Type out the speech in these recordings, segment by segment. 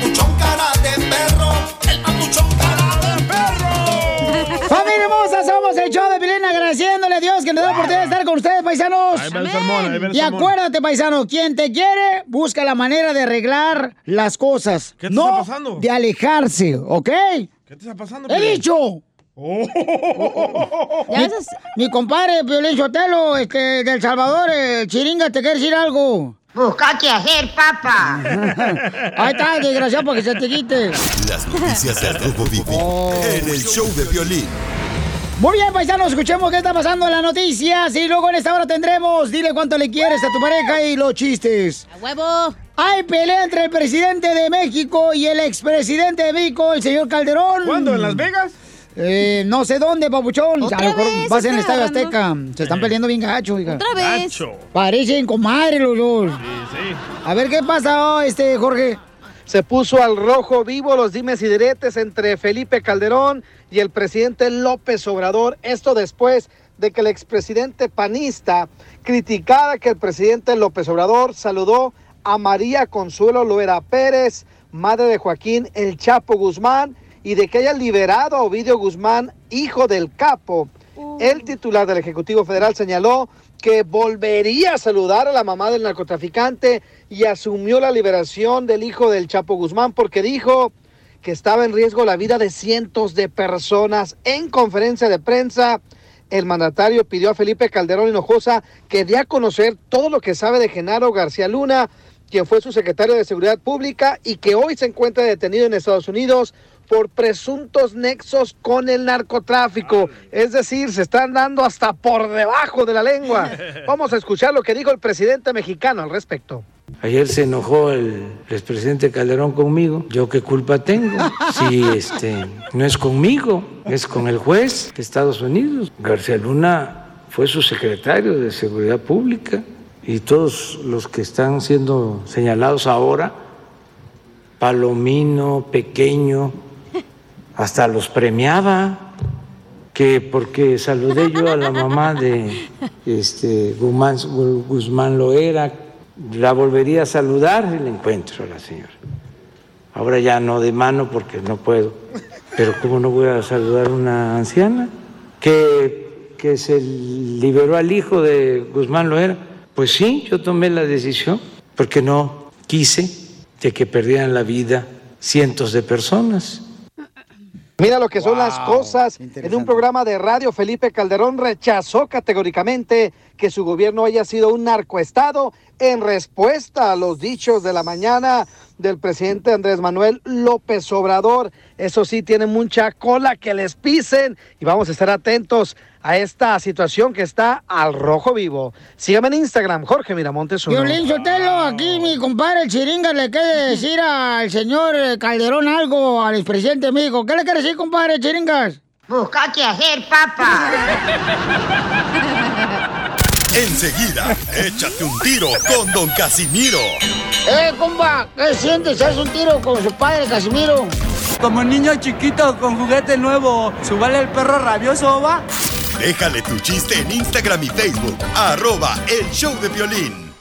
papuchón cara de perro, el papuchón cara de perro. Familia hermosa, somos el show de Pilín agradeciéndole a Dios que nos da la oportunidad de estar con ustedes, paisanos. Ahí va el sermón, ahí el Y acuérdate, paisano, quien te quiere, busca la manera de arreglar las cosas. ¿Qué te no está pasando? de alejarse, ¿ok? ¿Qué te está pasando? ¡He dicho! Ya Mi, mi compadre, Piolín Sotelo, este, del Salvador, eh, Chiringa, te quiere decir algo. Busca qué hacer, papá. Ahí está, desgraciado, para que se te quite. Las noticias del Rojo Vivo en el show de violín. Muy bien, paisanos, escuchemos qué está pasando en las noticias y luego en esta hora tendremos Dile cuánto le quieres a tu pareja y los chistes. ¡A huevo! Hay pelea entre el presidente de México y el expresidente de México, el señor Calderón. ¿Cuándo? ¿En Las Vegas? Eh, no sé dónde, papuchón. ¿Otra A lo mejor vas en el Estadio Azteca. Se están peleando bien gacho, hija. Otra vez. Gacho. Parecen comadre los dos. Sí, sí. A ver qué pasa, este Jorge. se puso al rojo vivo los dimes y diretes entre Felipe Calderón y el presidente López Obrador. Esto después de que el expresidente panista criticara que el presidente López Obrador saludó a María Consuelo Loera Pérez, madre de Joaquín El Chapo Guzmán, y de que haya liberado a Ovidio Guzmán, hijo del capo. El titular del Ejecutivo Federal señaló que volvería a saludar a la mamá del narcotraficante y asumió la liberación del hijo del Chapo Guzmán porque dijo que estaba en riesgo la vida de cientos de personas. En conferencia de prensa, el mandatario pidió a Felipe Calderón Hinojosa que dé a conocer todo lo que sabe de Genaro García Luna, quien fue su secretario de Seguridad Pública y que hoy se encuentra detenido en Estados Unidos por presuntos nexos con el narcotráfico. Es decir, se están dando hasta por debajo de la lengua. Vamos a escuchar lo que dijo el presidente mexicano al respecto. Ayer se enojó el expresidente Calderón conmigo. ¿Yo qué culpa tengo? Si este, no es conmigo, es con el juez de Estados Unidos. García Luna fue su secretario de Seguridad Pública y todos los que están siendo señalados ahora, Palomino, Pequeño, hasta los premiaba que porque saludé yo a la mamá de este Guzmán, Guzmán Loera, la volvería a saludar y le encuentro a la señora. Ahora ya no de mano porque no puedo, pero ¿cómo no voy a saludar a una anciana que, que se liberó al hijo de Guzmán Loera? Pues sí, yo tomé la decisión porque no quise de que perdieran la vida cientos de personas. Mira lo que son las cosas. En un programa de radio, Felipe Calderón rechazó categóricamente que su gobierno haya sido un narcoestado en respuesta a los dichos de la mañana del presidente Andrés Manuel López Obrador. Eso sí, tiene mucha cola que les pisen y vamos a estar atentos a esta situación que está al rojo vivo. Sígame en Instagram, Jorge Miramontes. uno. Violín Sotelo, aquí mi compadre el Chiringa le quiere decir al señor eh, Calderón algo, al expresidente de México. ¿Qué le quiere decir, compadre Chiringas? Busca qué hacer, papá. Enseguida, échate un tiro con Don Casimiro. Eh, compa, ¿qué sientes? ¿Haz un tiro con su padre, Casimiro? Como niño chiquito con juguete nuevo, ¿subale el perro rabioso, va? Déjale tu chiste en Instagram y Facebook, arroba el show de violín.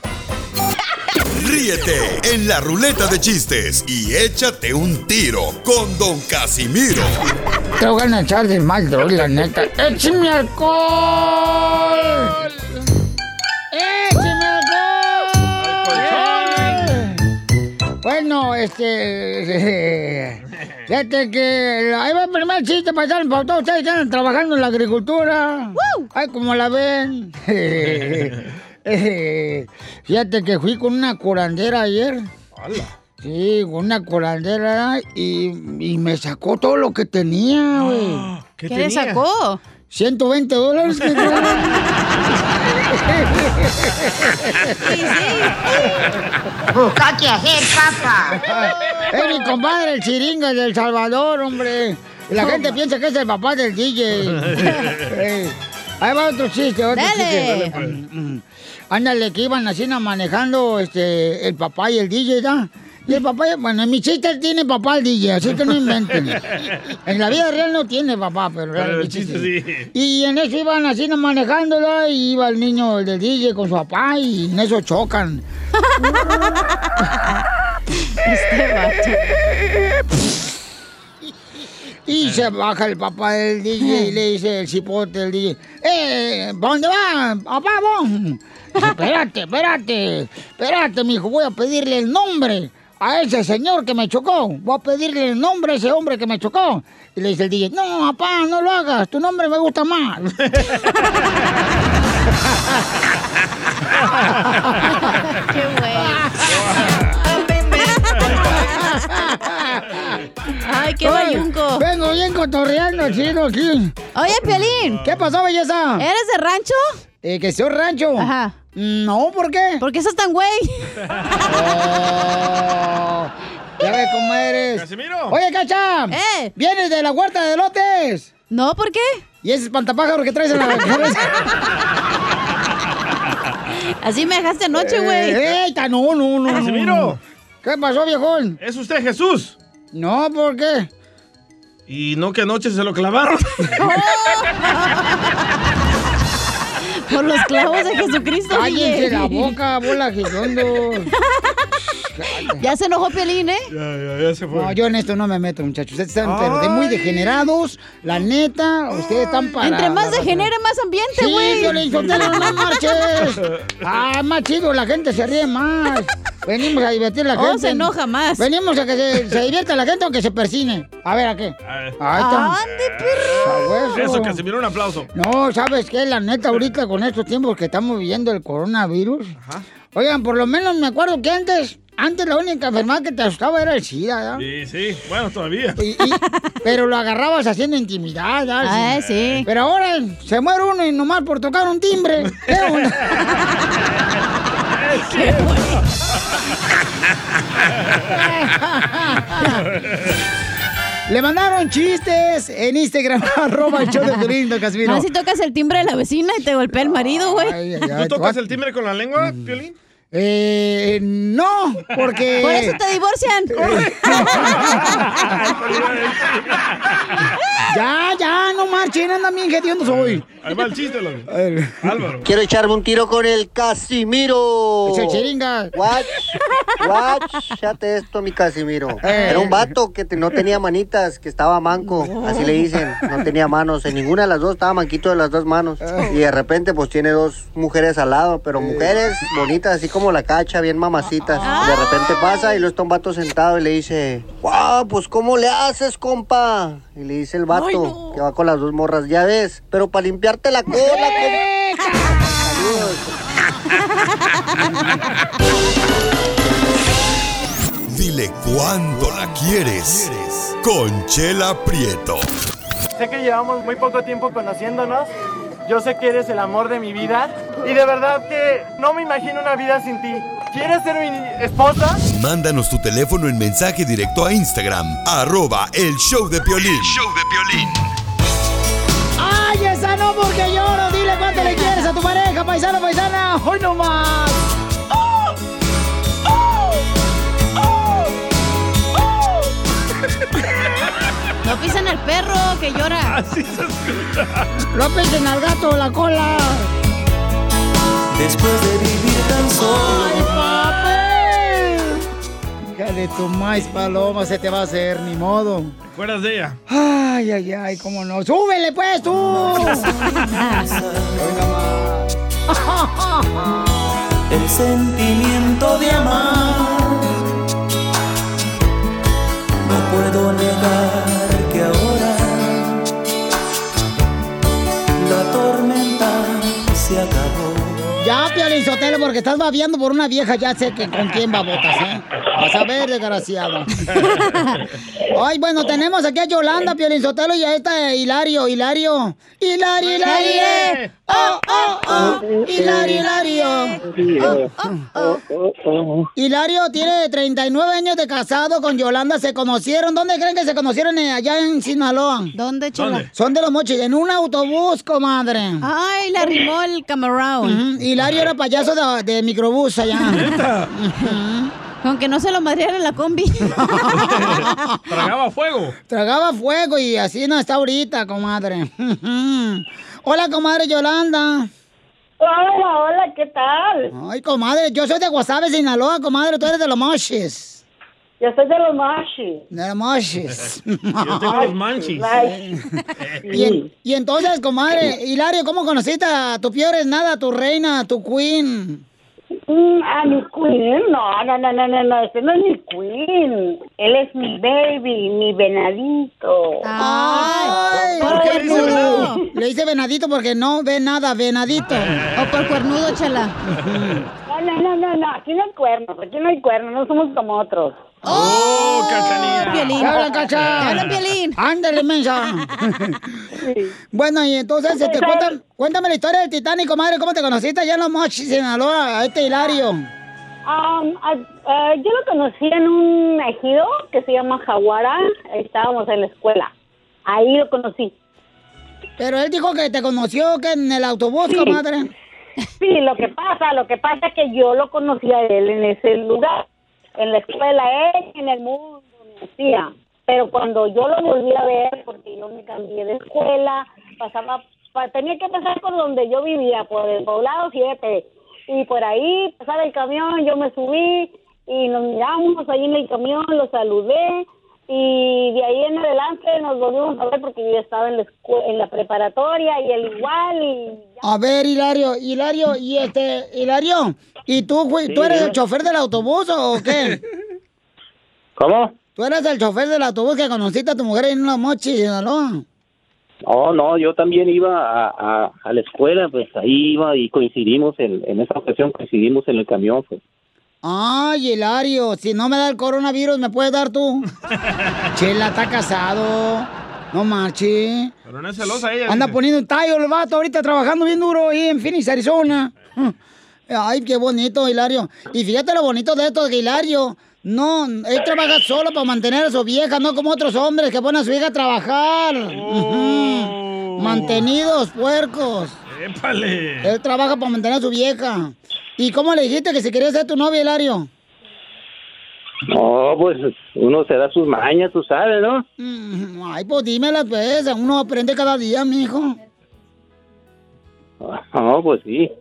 Ríete en la ruleta de chistes y échate un tiro con Don Casimiro. Te voy a echar de mal, droga, la neta. ¡Échame alcohol! ¡Échame alcohol! Bueno, este... Fíjate que... Ahí va el primer chiste para para todos ustedes que andan trabajando en la agricultura. Ay, como la ven. Fíjate que fui con una curandera ayer. Sí, con una curandera y, y me sacó todo lo que tenía, güey. ¿Qué, ¿Qué le sacó? 120 dólares. que Busca qué hacer, papá. Es mi compadre, el chiringa del Salvador, hombre. La gente piensa que es el papá del DJ. Ahí va otro chiste, otro Dale. chiste. Mm, Ándale, que iban así ¿no? manejando este, el papá y el DJ, ¿ya? Y el papá, bueno, en mi chiste tiene papá el DJ, así que no inventen. En la vida real no tiene papá, pero, Pero en el mi chiste sí. Y en eso iban así manejándola y iba el niño del DJ con su papá y en eso chocan. Y se baja el papá del DJ y le dice el cipote del DJ, ¡Eh! ¿Para dónde va? ¡Papá, vos! Dice, espérate, espérate, espérate, mijo, voy a pedirle el nombre a ese señor que me chocó. Voy a pedirle el nombre a ese hombre que me chocó. Y le dice el DJ, no, papá, no lo hagas, tu nombre me gusta más. Qué Ay, qué bayunco. Vengo bien cotorreando, chido, aquí. Oye, Piolín. ¿Qué pasó, belleza? ¿Eres de rancho? Eh, que soy rancho. Ajá. No, ¿por qué? ¿Por qué sos tan güey? Oh, ya ves cómo eres. ¡Casimiro! Oye, Cacha. ¿Eh? ¿Vienes de la huerta de lotes? No, ¿por qué? ¿Y ese espantapájaro que traes en la cabeza? Así me dejaste anoche, güey. ¡Ey, ta- no, no, no! ¡Casimiro! ¿Qué pasó, viejón? ¿Es usted Jesús? No, ¿por qué? Y no que anoche se lo clavaron. Por los clavos de Jesucristo, Cállense la boca, bola girondo. Ya se enojó Piolín, ¿eh? ya, ya, ya se fue. No, yo en esto no me meto, muchachos. Ustedes están pero de muy degenerados. La neta, ustedes están para... Entre más degenere, más ambiente, Sí, güey. Violín Sotelo, no marches. Ah, más chido, la gente se ríe más. Venimos a divertir a la Oh, gente. se enoja más. Venimos a que se, se divierta la gente o que se persine. A ver, ¿a qué? A ver. Ahí está. Ande, perro. Sabueso. Eso, Casimiro, un aplauso. No, ¿sabes qué? La neta, ahorita con estos tiempos que estamos viviendo el coronavirus. Oigan, por lo menos me acuerdo que antes, antes la única enfermedad que te asustaba era el SIDA, ¿ya? Sí, sí. Bueno, todavía. Y- y- pero lo agarrabas haciendo intimidad, ¿ya? Ah, sí. Pero ahora se muere uno y nomás por tocar un timbre. Le mandaron chistes en Instagram, arroba el show de Piolín, don Casimiro. Si tocas el timbre de la vecina y te golpea el marido, güey. ¿Tú tocas el timbre con la lengua, Piolín? Eh, no, porque... Por eso te divorcian. Ya, ya, no marchen, andan bien hediondo soy. Ahí va el chiste, loco. A ver. Álvaro. Quiero echarme un tiro con el Casimiro. Es el chiringa. Watch, watch, chate esto, mi Casimiro. Eh. Era un vato que te- no tenía manitas, que estaba manco, así le dicen, no tenía manos, en ninguna de las dos estaba manquito de las dos manos. Y de repente pues tiene dos mujeres al lado, pero mujeres bonitas, así como la cacha, bien mamacitas. Y de repente pasa y luego está un vato sentado y le dice, wow, pues ¿cómo le haces, compa? Y le dice el vato, Ay, no. que va con las dos morras, ya ves, pero para limpiarte la cola. Saludos. Dile cuándo la quieres. Conchela Prieto. Sé que llevamos muy poco tiempo conociéndonos. Yo sé que eres el amor de mi vida. Y de verdad que no me imagino una vida sin ti. ¿Quieres ser mi esposa? Mándanos tu teléfono en mensaje directo a Instagram, arroba el show de Piolín. show de ¡Ay, esa no porque lloro! Dile cuánto le quieres a tu pareja, paisano, paisana. ¡Hoy no más! No pisen al perro que llora. Así se escucha. ¡Lo pisen al gato la cola! Después de vivir tan ¡Ay, papel! Hija de tu maíz paloma, se te va a hacer, ni modo. ¿Te acuerdas de ella? Ay, ay, ay, cómo no. ¡Súbele, pues, tú! Hoy no más. El sentimiento de amar. No puedo negar que ahora la tormenta se acabó. Ya, Piolín Sotelo, porque estás babeando por una vieja, ya sé que con quién babotas, ¿eh? Vas a ver, desgraciado. Ay, bueno, tenemos aquí a Yolanda, Piolín Sotelo, y a esta eh, Hilario, Hilario. Hilario, Hilario. Oh, oh, oh. Hilario, Hilario. Oh, oh, oh. Hilario tiene 39 años de casado con Yolanda. ¿Se conocieron? ¿Dónde creen que se conocieron eh, allá en Sinaloa? ¿Dónde? ¿Dónde? Son de los mochis, en un autobús, comadre. Ay, le arrimó el camarón. Ujú, Hilario era payaso de, de microbús allá. Con que no se lo madreara en la combi. Tragaba fuego. Tragaba fuego y así no está ahorita, comadre. Hola, comadre Yolanda. Hola, hola, ¿qué tal? Ay, comadre, yo soy de Guasave, Sinaloa, comadre, tú eres de los mochis. Yo soy de los mochis. De los mochis. Yo tengo los manchis. y, en- y entonces, comadre, Hilario, ¿cómo conociste a tu peor es nada, a tu reina, a tu queen? Mm, a mi queen, no, no, no, no, no, no, este no es mi queen. Él es mi baby, mi venadito. Ay, ¿por qué dice venado? Le dice venadito porque no ve nada, venadito. O por cuernudo, chela. No, no, no, no, aquí no hay cuernos, aquí no hay cuernos, no somos como otros. ¡Oh, cachanilla! Piolín. ¡Te hablan, cacha! Piolín. ¡Ándale, mensa! bueno, y entonces, este, cuéntame, cuéntame la historia del Titanic, comadre. ¿Cómo te conociste allá en los Mochis, Sinaloa, a este Hilario? Um, ah, ah, yo lo conocí en un ejido que se llama Jaguara, estábamos en la escuela. Ahí lo conocí. Pero él dijo que te conoció que en el autobús, Sí. comadre. Sí, lo que pasa, lo que pasa es que yo lo conocí a él en ese lugar, en la escuela, él en el mundo me hacía. Pero cuando yo lo volví a ver, porque yo me cambié de escuela, pasaba, pa- tenía que pasar por donde yo vivía, por el poblado 7. Y por ahí pasaba el camión, yo me subí y nos miramos ahí en el camión, lo saludé. Y de ahí en adelante nos volvimos a ver porque yo estaba en la, escue- en la preparatoria y él igual y A ver, Hilario, Hilario, y este, Hilario, ¿y tú, tú eres el chofer del autobús o qué? ¿Cómo? ¿Tú eres el chofer del autobús que conociste a tu mujer en los Mochis, Sinaloa? Oh, no, yo también iba a, a, a la escuela, pues ahí iba y coincidimos, en, en esa ocasión coincidimos en el camión, pues. Ay, Hilario, si no me da el coronavirus, ¿me puedes dar tú? Chela está casado. No marche. Pero no es celosa ella. Anda dice. poniendo un tallo el vato ahorita trabajando bien duro ahí en Phoenix, Arizona. Ay, qué bonito, Hilario. Y fíjate lo bonito de esto, que Hilario, no, él trabaja solo para mantener a su vieja, no como otros hombres que ponen a su hija a trabajar. Ujú. Mantenidos, puercos. ¡Épale! Él trabaja para mantener a su vieja. ¿Y cómo le dijiste que si quería ser tu novia, Hilario? No, pues uno se da sus mañas, tú sabes, ¿no? Mm, Ay, pues dímela, pues. Uno aprende cada día, mijo. No, pues sí.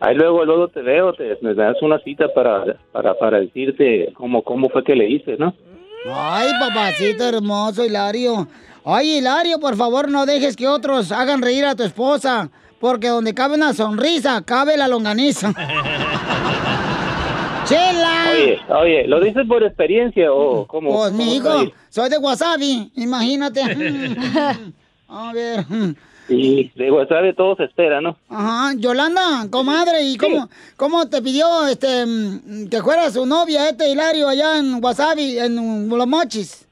Ahí luego, luego te veo, te, me das una cita para, para, para decirte cómo, cómo fue que le hice, ¿no? Ay, papacito hermoso, Hilario. Ay, Hilario, por favor, no dejes que otros hagan reír a tu esposa. Porque donde cabe una sonrisa, cabe la longaniza. ¡Chela! Oye, oye, ¿lo dices por experiencia o cómo? Pues, mi hijo, soy de Wasabi, imagínate. A ver. Y de WhatsApp todo se espera, ¿no? Ajá, Yolanda, comadre, ¿y cómo, cómo te pidió este que fuera su novia este Hilario allá en Wasabi, en Los Mochis?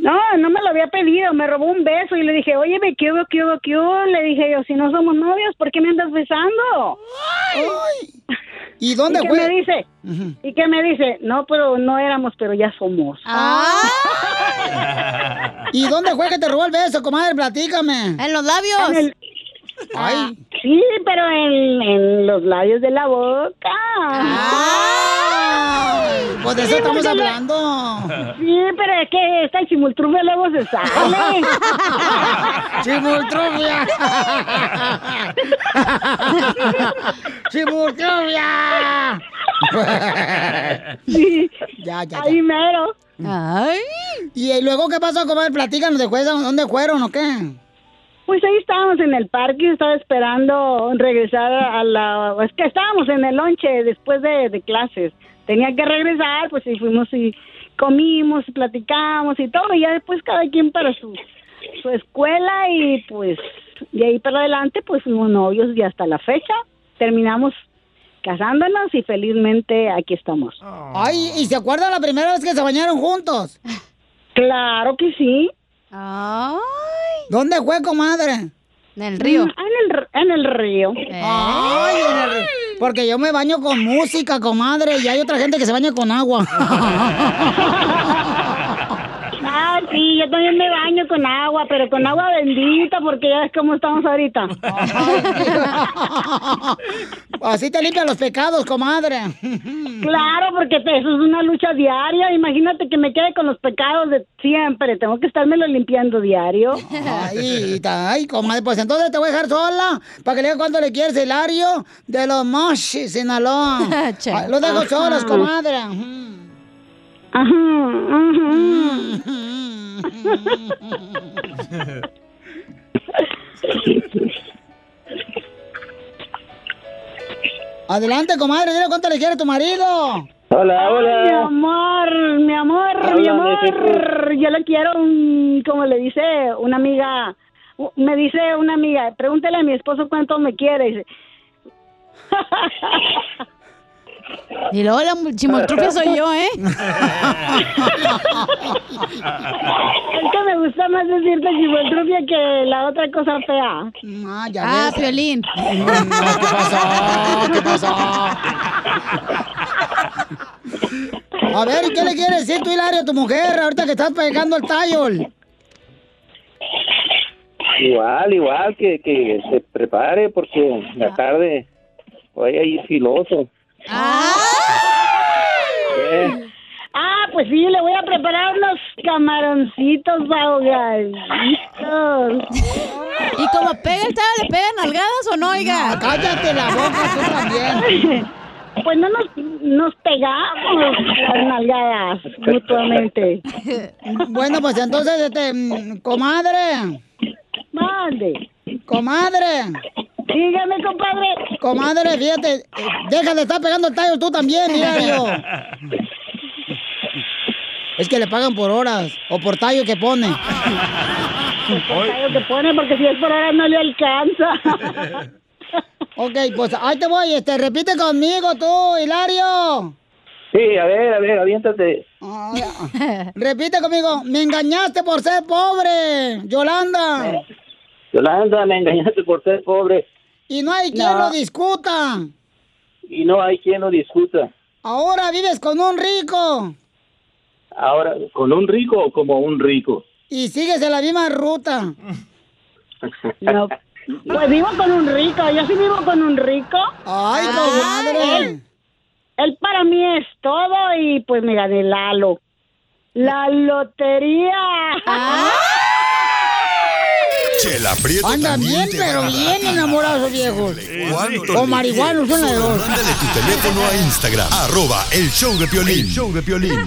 No, no me lo había pedido, me robó un beso y le dije, oye, me quedo, quedo, quedo. Le dije yo, si no somos novios, ¿por qué me andas besando? ¿Y dónde ¿Y qué fue? me dice? ¿Y qué me dice? No, pero no éramos, pero ya somos. ¿Y dónde fue que te robó el beso, comadre? Platícame. En los labios. En el- Ay. Sí, pero en, en los labios de la boca. Ay, pues de eso Sí, estamos hablando. Sí, pero es que esta chimultrufia luego se sale. ¡Chimultrufia! ¡Chimultrufia! Sí, ya, ya, ahí mero. Ay. ¿Y luego qué pasó, comadre? Platícanos ¿dónde fueron o qué? Pues ahí estábamos en el parque, estaba esperando regresar a la... Es que estábamos en el lonche después de, de clases. Tenía que regresar, pues y fuimos y comimos y platicamos y todo. Y ya después cada quien para su, su escuela y pues de ahí para adelante pues fuimos novios y hasta la fecha terminamos casándonos y felizmente aquí estamos. Ay, ¿y se acuerdan la primera vez que se bañaron juntos? Claro que sí. ¿Dónde fue, comadre? En el río. Mm, En el, en el río. Ay, en el río. Porque yo me baño con música, comadre, y hay otra gente que se baña con agua. Sí, yo también me baño con agua, pero con agua bendita, porque ya ves cómo estamos ahorita. Así te limpian los pecados, comadre. Claro, porque eso es una lucha diaria. Imagínate que me quede con los pecados de siempre. Tengo que estármelo limpiando diario. Ay, ay, comadre, pues entonces te voy a dejar sola para que le diga cuánto le quieres, Hilario, de los Moshis, Sinaloa. Los dejo solos, comadre. Adelante, comadre, dile cuánto le quiere a tu marido. Hola, Ay, hola. mi amor, mi amor, mi amor. Yo le quiero, un, como le dice una amiga, me dice una amiga, pregúntale a mi esposo cuánto me quiere. Y luego la chimoltrufia soy yo, ¿eh? es que me gusta más decirte chimoltrufia que la otra cosa fea. Ah, ya Ah, ves. Piolín. ¿Qué pasó? ¿Qué pasó? A ver, ¿y qué le quieres decir tú, Hilario, a tu mujer, ahorita que estás pegando el tallo? Igual, igual, que, que se prepare porque la tarde voy a ir filoso. Eh, Ah, pues sí, le voy a preparar unos camaroncitos ahogaditos. Y como pega el tallo, ¿le pegan nalgadas o no, oiga? cállate la boca tú también. Pues no nos, nos pegamos las nalgadas mutuamente. Bueno, pues entonces, este, mm, comadre. Mande. Comadre. Dígame, compadre. Comadre, fíjate, deja de estar pegando el tallo tú también, Hilario. Es que le pagan por horas o por tallo que pone. Lo que pone porque si es por ahora no le alcanza. Ok, pues ahí te voy, este, repite conmigo tú, Hilario. sí, a ver, a ver, aviéntate. Repite conmigo, me engañaste por ser pobre, Yolanda. Yolanda, me engañaste por ser pobre Y no hay quien No. lo discuta. y no hay quien lo discuta. Ahora vives con un rico Ahora, ¿con un rico o como un rico? y sigues en la misma ruta. No. Pues vivo con un rico, yo sí vivo con un rico. Ay, comadre. Él, él para mí es todo y pues me gané Lalo. La lotería. Chela Prieto Anda también bien, pero bien enamorados viejos. O marihuanos, de Solo dos. Mándale tu teléfono a Instagram, arroba el show de Piolín. El show de Piolín.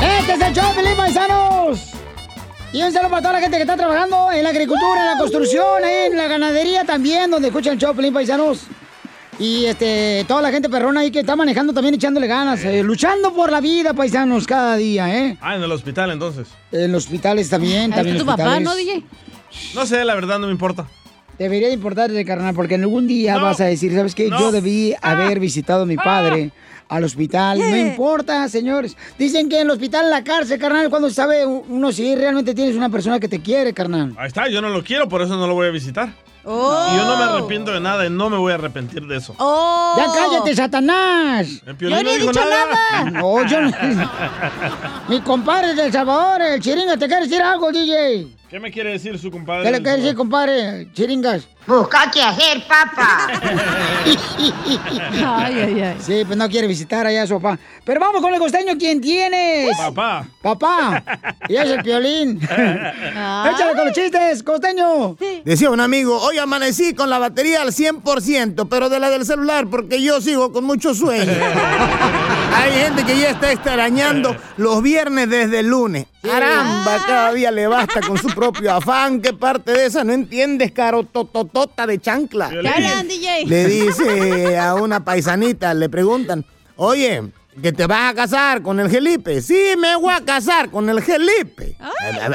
Este es el show, Pelín Paisanos. Y un saludo para toda la gente que está trabajando en la agricultura, en la construcción, en la ganadería también, donde escuchan el show, Pelín Paisanos. Y este, toda la gente perrona ahí que está manejando también echándole ganas, eh, luchando por la vida, paisanos, cada día, ¿eh? Ah, en el hospital entonces. En los hospitales también, Ahí también está tu papá. ¿no, DJ? No sé, la verdad no me importa. Debería de importarte, carnal, porque en algún día No. vas a decir, ¿sabes qué? No. Yo debí haber visitado a mi padre al hospital. No importa, señores. Dicen que en el hospital, en la cárcel, carnal, cuando sabe uno si realmente tienes una persona que te quiere, carnal. Ahí está, yo no lo quiero, por eso no lo voy a visitar. Oh. Y yo no me arrepiento de nada y no me voy a arrepentir de eso. Oh. ¡Ya cállate, Satanás! El Piolín no dijo nada. No, yo no. Mi compadre del Salvador, el Chiringa, ¿te quiere decir algo, DJ? ¿Qué me quiere decir su compadre? ¿Qué le quiere decir, compadre? Chiringas. Busca qué hacer, papá. Ay, ay, ay. Sí, pues no quiere visitar allá a su papá. Pero vamos con el costeño, ¿quién tienes? Papá. Papá. Y es el piolín. Échale con los chistes, costeño. Decía un amigo, hoy amanecí con la batería al 100%, pero de la del celular, porque yo sigo con mucho sueño. Hay gente que ya está extrañando los viernes desde el lunes. Caramba, cada día le basta con su propio afán. ¿Qué parte de esa no entiendes, caro tototota de chancla? Le dice a una paisanita, le preguntan, oye, que te vas a casar con el Gelipe. Sí, me voy a casar con el Gelipe.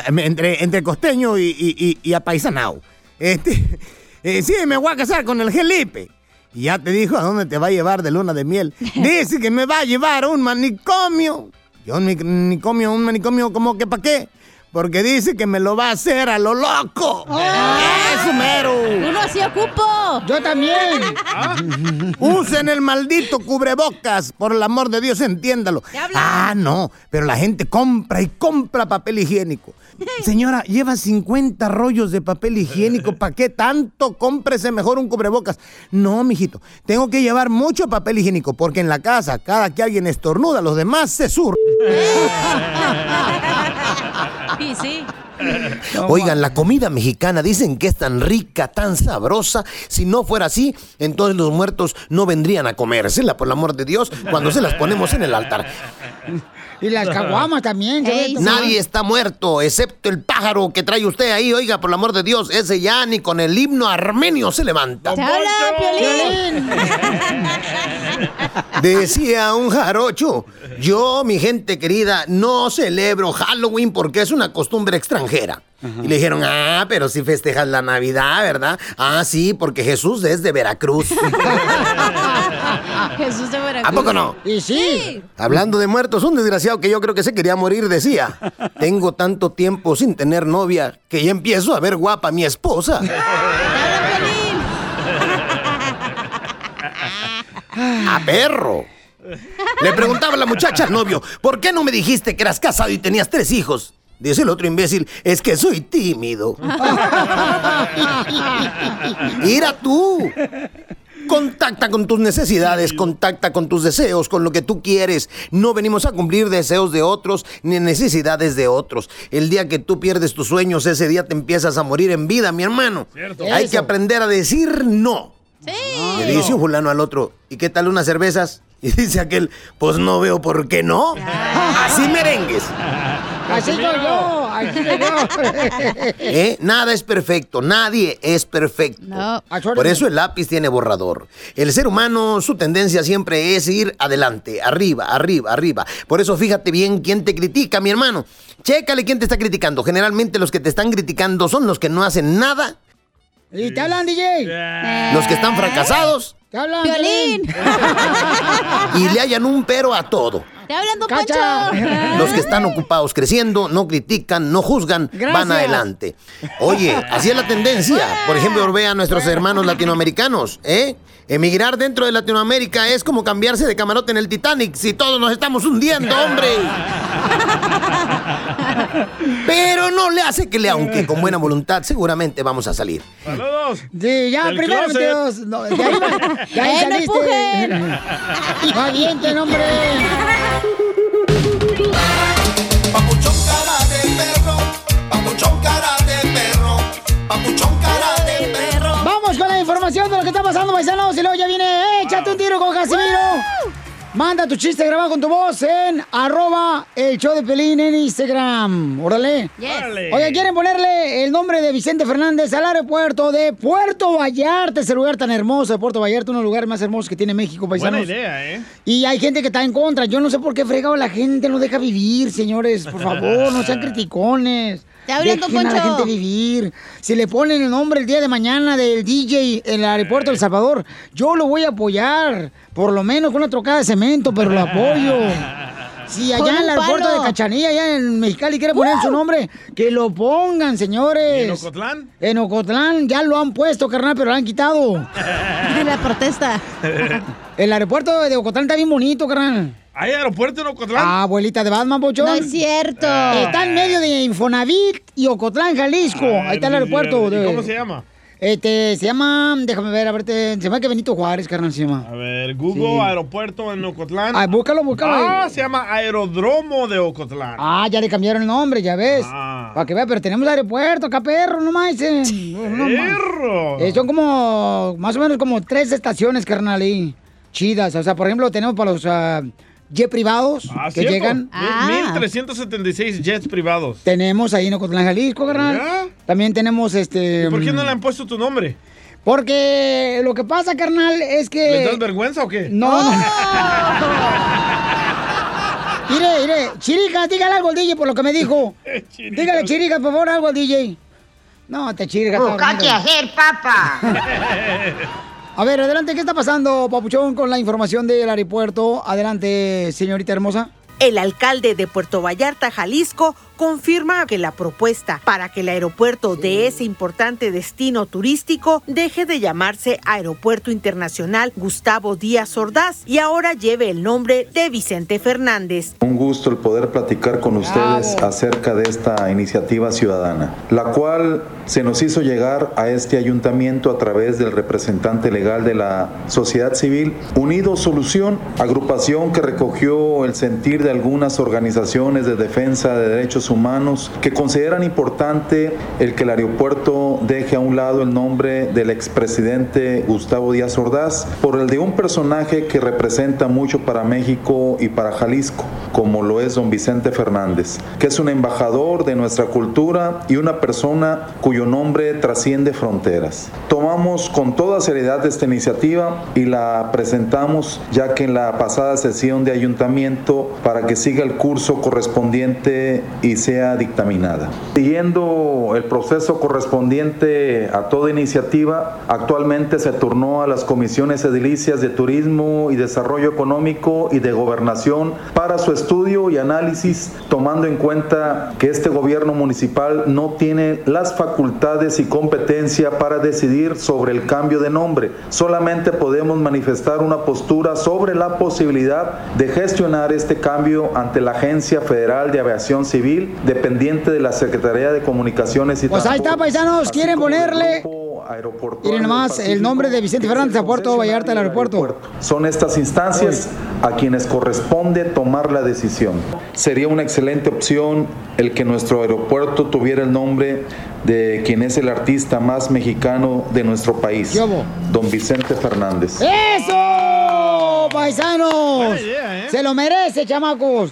Entre, entre costeño y, y, y, y apaisanao. Este, eh, sí, me voy a casar con el Gelipe. Y ya te dijo a dónde te va a llevar de luna de miel. Dice que me va a llevar a un manicomio. Yo un manicomio, un manicomio, como que para qué? Porque dice que me lo va a hacer a lo loco. ¡Eso, mero! ¡Uno así ocupo! ¡Yo también! Usen el maldito cubrebocas, por el amor de Dios, entiéndalo. Ah, no, pero la gente compra y compra papel higiénico. Señora, lleva 50 rollos de papel higiénico, ¿para qué tanto? Cómprese mejor un cubrebocas. No, mijito, tengo que llevar mucho papel higiénico, porque en la casa, cada que alguien estornuda, los demás se surran. Sí, sí. Oigan, la comida mexicana dicen que es tan rica, tan sabrosa. Si no fuera así, entonces los muertos no vendrían a comérsela, por el amor de Dios, cuando se las ponemos en el altar. Y las caguamas también. Nadie está muerto, excepto el pájaro que trae usted ahí. Oiga, por el amor de Dios, ese ya ni con el himno armenio se levanta. ¡Te habla, Piolín! Decía un jarocho, yo, mi gente querida, no celebro Halloween porque es una costumbre extranjera. Y le dijeron, ah, pero si festejas la Navidad, ¿verdad? Ah, sí, porque Jesús es de Veracruz. Jesús de Veracruz. ¿A poco no? Y sí. Hablando de muertos, un desgraciado que yo creo que se quería morir decía, tengo tanto tiempo sin tener novia que ya empiezo a ver guapa a mi esposa. ¡A perro! Le preguntaba a la muchacha al novio, ¿por qué no me dijiste que eras casado y tenías tres hijos? Dice el otro imbécil, es que soy tímido. Mira tú. Contacta con tus necesidades, contacta con tus deseos, con lo que tú quieres. No venimos a cumplir deseos de otros ni necesidades de otros. El día que tú pierdes tus sueños, ese día te empiezas a morir en vida, mi hermano. Hay Eso. que aprender a decir no. Le dice un fulano al otro, ¿y qué tal unas cervezas? Y dice aquel, pues no veo por qué no. Así merengues. Así soy yo, así soy yo. ¿Eh? Nada es perfecto, nadie es perfecto. Por eso el lápiz tiene borrador. El ser humano, su tendencia siempre es ir adelante, arriba, arriba, arriba. Por eso fíjate bien quién te critica, mi hermano. Chécale quién te está criticando. Generalmente los que te están criticando son los que no hacen nada, ¿Y te hablan, DJ? los que están fracasados Piolín. y le hallan un pero a todo. ¡Te hablan, Don Cacha. Poncho! Los que están ocupados creciendo, no critican, no juzgan, van adelante. Oye, así es la tendencia. Por ejemplo, ve a nuestros hermanos latinoamericanos, ¿eh? Emigrar dentro de Latinoamérica es como cambiarse de camarote en el Titanic si todos nos estamos hundiendo, hombre. Pero no le hace que le, aunque con buena voluntad, seguramente vamos a salir. ¡Saludos! Sí, ya, Del primero. Dios. No, ahí, va- de ahí ¡Eh, no saliste. No hombre. Papuchón cara de perro, papuchón cara de perro, papuchón cara de perro. Vamos con la información de lo que está pasando, paisanos. Y luego ya viene, échate un tiro con Casimiro. Manda tu chiste grabado con tu voz en arroba el show de Pelín en Instagram. Órale. Órale. Oye, ¿quieren ponerle el nombre de Vicente Fernández al aeropuerto de Puerto Vallarta? Ese lugar tan hermoso de Puerto Vallarta, uno de los lugares más hermosos que tiene México, Buena paisanos. idea, ¿eh? Y hay gente que está en contra. Yo no sé por qué fregado la gente no deja vivir, señores. Por favor, no sean criticones. Te hablan, Dejen a la Poncho. gente vivir. Si le ponen el nombre el día de mañana del DJ en el aeropuerto de El Salvador, yo lo voy a apoyar. Por lo menos con una trocada de cemento, pero lo apoyo. Si allá en el aeropuerto palo. de Cachanilla, allá en Mexicali, quieren poner su nombre, que lo pongan, señores. ¿En Ocotlán? En Ocotlán ya lo han puesto, carnal, pero lo han quitado. La protesta. El aeropuerto de Ocotlán está bien bonito, carnal. ¿Hay aeropuerto en Ocotlán? Ah, abuelita de Batman, Pochón. No es cierto. Está en medio de Infonavit y Ocotlán, Jalisco. Ahí está el aeropuerto. ¿Y de- cómo se llama? Este, se llama, déjame ver, a ver, te- se llama que Benito Juárez, carnal, se llama. A ver, Google, Sí. aeropuerto en Ocotlán. Ah, búscalo, búscalo. Ah, se llama Aerodromo de Ocotlán. Ah, ya le cambiaron el nombre, ya ves. Ah. Para que vea, pero tenemos aeropuerto acá, perro, no más. eh. No. ¡Perro! Eh, son como, más o menos como tres estaciones, carnal, ahí. Chidas. O sea, por ejemplo, tenemos para los ah, jet privados Ah, que ¿cierto? llegan. Mil- 1376 jets privados. Tenemos ahí en Ocotlán, Jalisco, carnal. ¿Ya? También tenemos este. ¿Y por qué no mm, le han puesto tu nombre? Porque lo que pasa, carnal, es que. ¿Les das vergüenza o qué? No, no. Mire, mire, Chirica, dígale algo al DJ por lo que me dijo. Dígale, Chirica, por favor, algo al DJ. No, te Chirica. Busca qué hacer, papá. A ver, adelante, ¿qué está pasando, Papuchón, con la información del aeropuerto? Adelante, señorita hermosa. El alcalde de Puerto Vallarta, Jalisco, confirma que la propuesta para que el aeropuerto de ese importante destino turístico deje de llamarse Aeropuerto Internacional Gustavo Díaz Ordaz y ahora lleve el nombre de Vicente Fernández. Un gusto el poder platicar con ustedes acerca de esta iniciativa ciudadana, la cual se nos hizo llegar a este ayuntamiento a través del representante legal de la sociedad civil, Unido Solución, agrupación que recogió el sentir de algunas organizaciones de defensa de derechos humanos que consideran importante el que el aeropuerto deje a un lado el nombre del expresidente Gustavo Díaz Ordaz por el de un personaje que representa mucho para México y para Jalisco, como lo es don Vicente Fernández, que es un embajador de nuestra cultura y una persona cuyo nombre trasciende fronteras. Tomamos con toda seriedad esta iniciativa y la presentamos ya que en la pasada sesión de ayuntamiento para que siga el curso correspondiente y sea dictaminada. Siguiendo el proceso correspondiente a toda iniciativa, actualmente se turnó a las comisiones edilicias de turismo y desarrollo económico y de gobernación para su estudio y análisis, tomando en cuenta que este gobierno municipal no tiene las facultades y competencia para decidir sobre el cambio de nombre. Solamente podemos manifestar una postura sobre la posibilidad de gestionar este cambio ante la Agencia Federal de Aviación Civil, dependiente de la Secretaría de Comunicaciones y Pues ahí está, paisanos, quieren ponerle... Miren nomás el nombre de Vicente Fernández a Puerto Vallarta del aeropuerto. Son estas instancias a quienes corresponde tomar la decisión. Sería una excelente opción el que nuestro aeropuerto tuviera el nombre de quien es el artista más mexicano de nuestro país, don Vicente Fernández. ¡Eso! ¡Paisanos! ¿eh? Se lo merece, chamacos.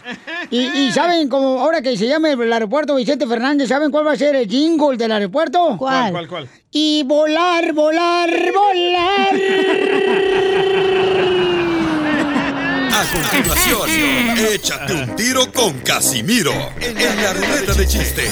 Y, y saben, como ahora que se llama el aeropuerto Vicente Fernández, ¿saben cuál va a ser el jingle del aeropuerto? ¿Cuál, cuál, cuál? Y volar, volar, volar. A continuación, échate un tiro con Casimiro en la ruleta de chistes.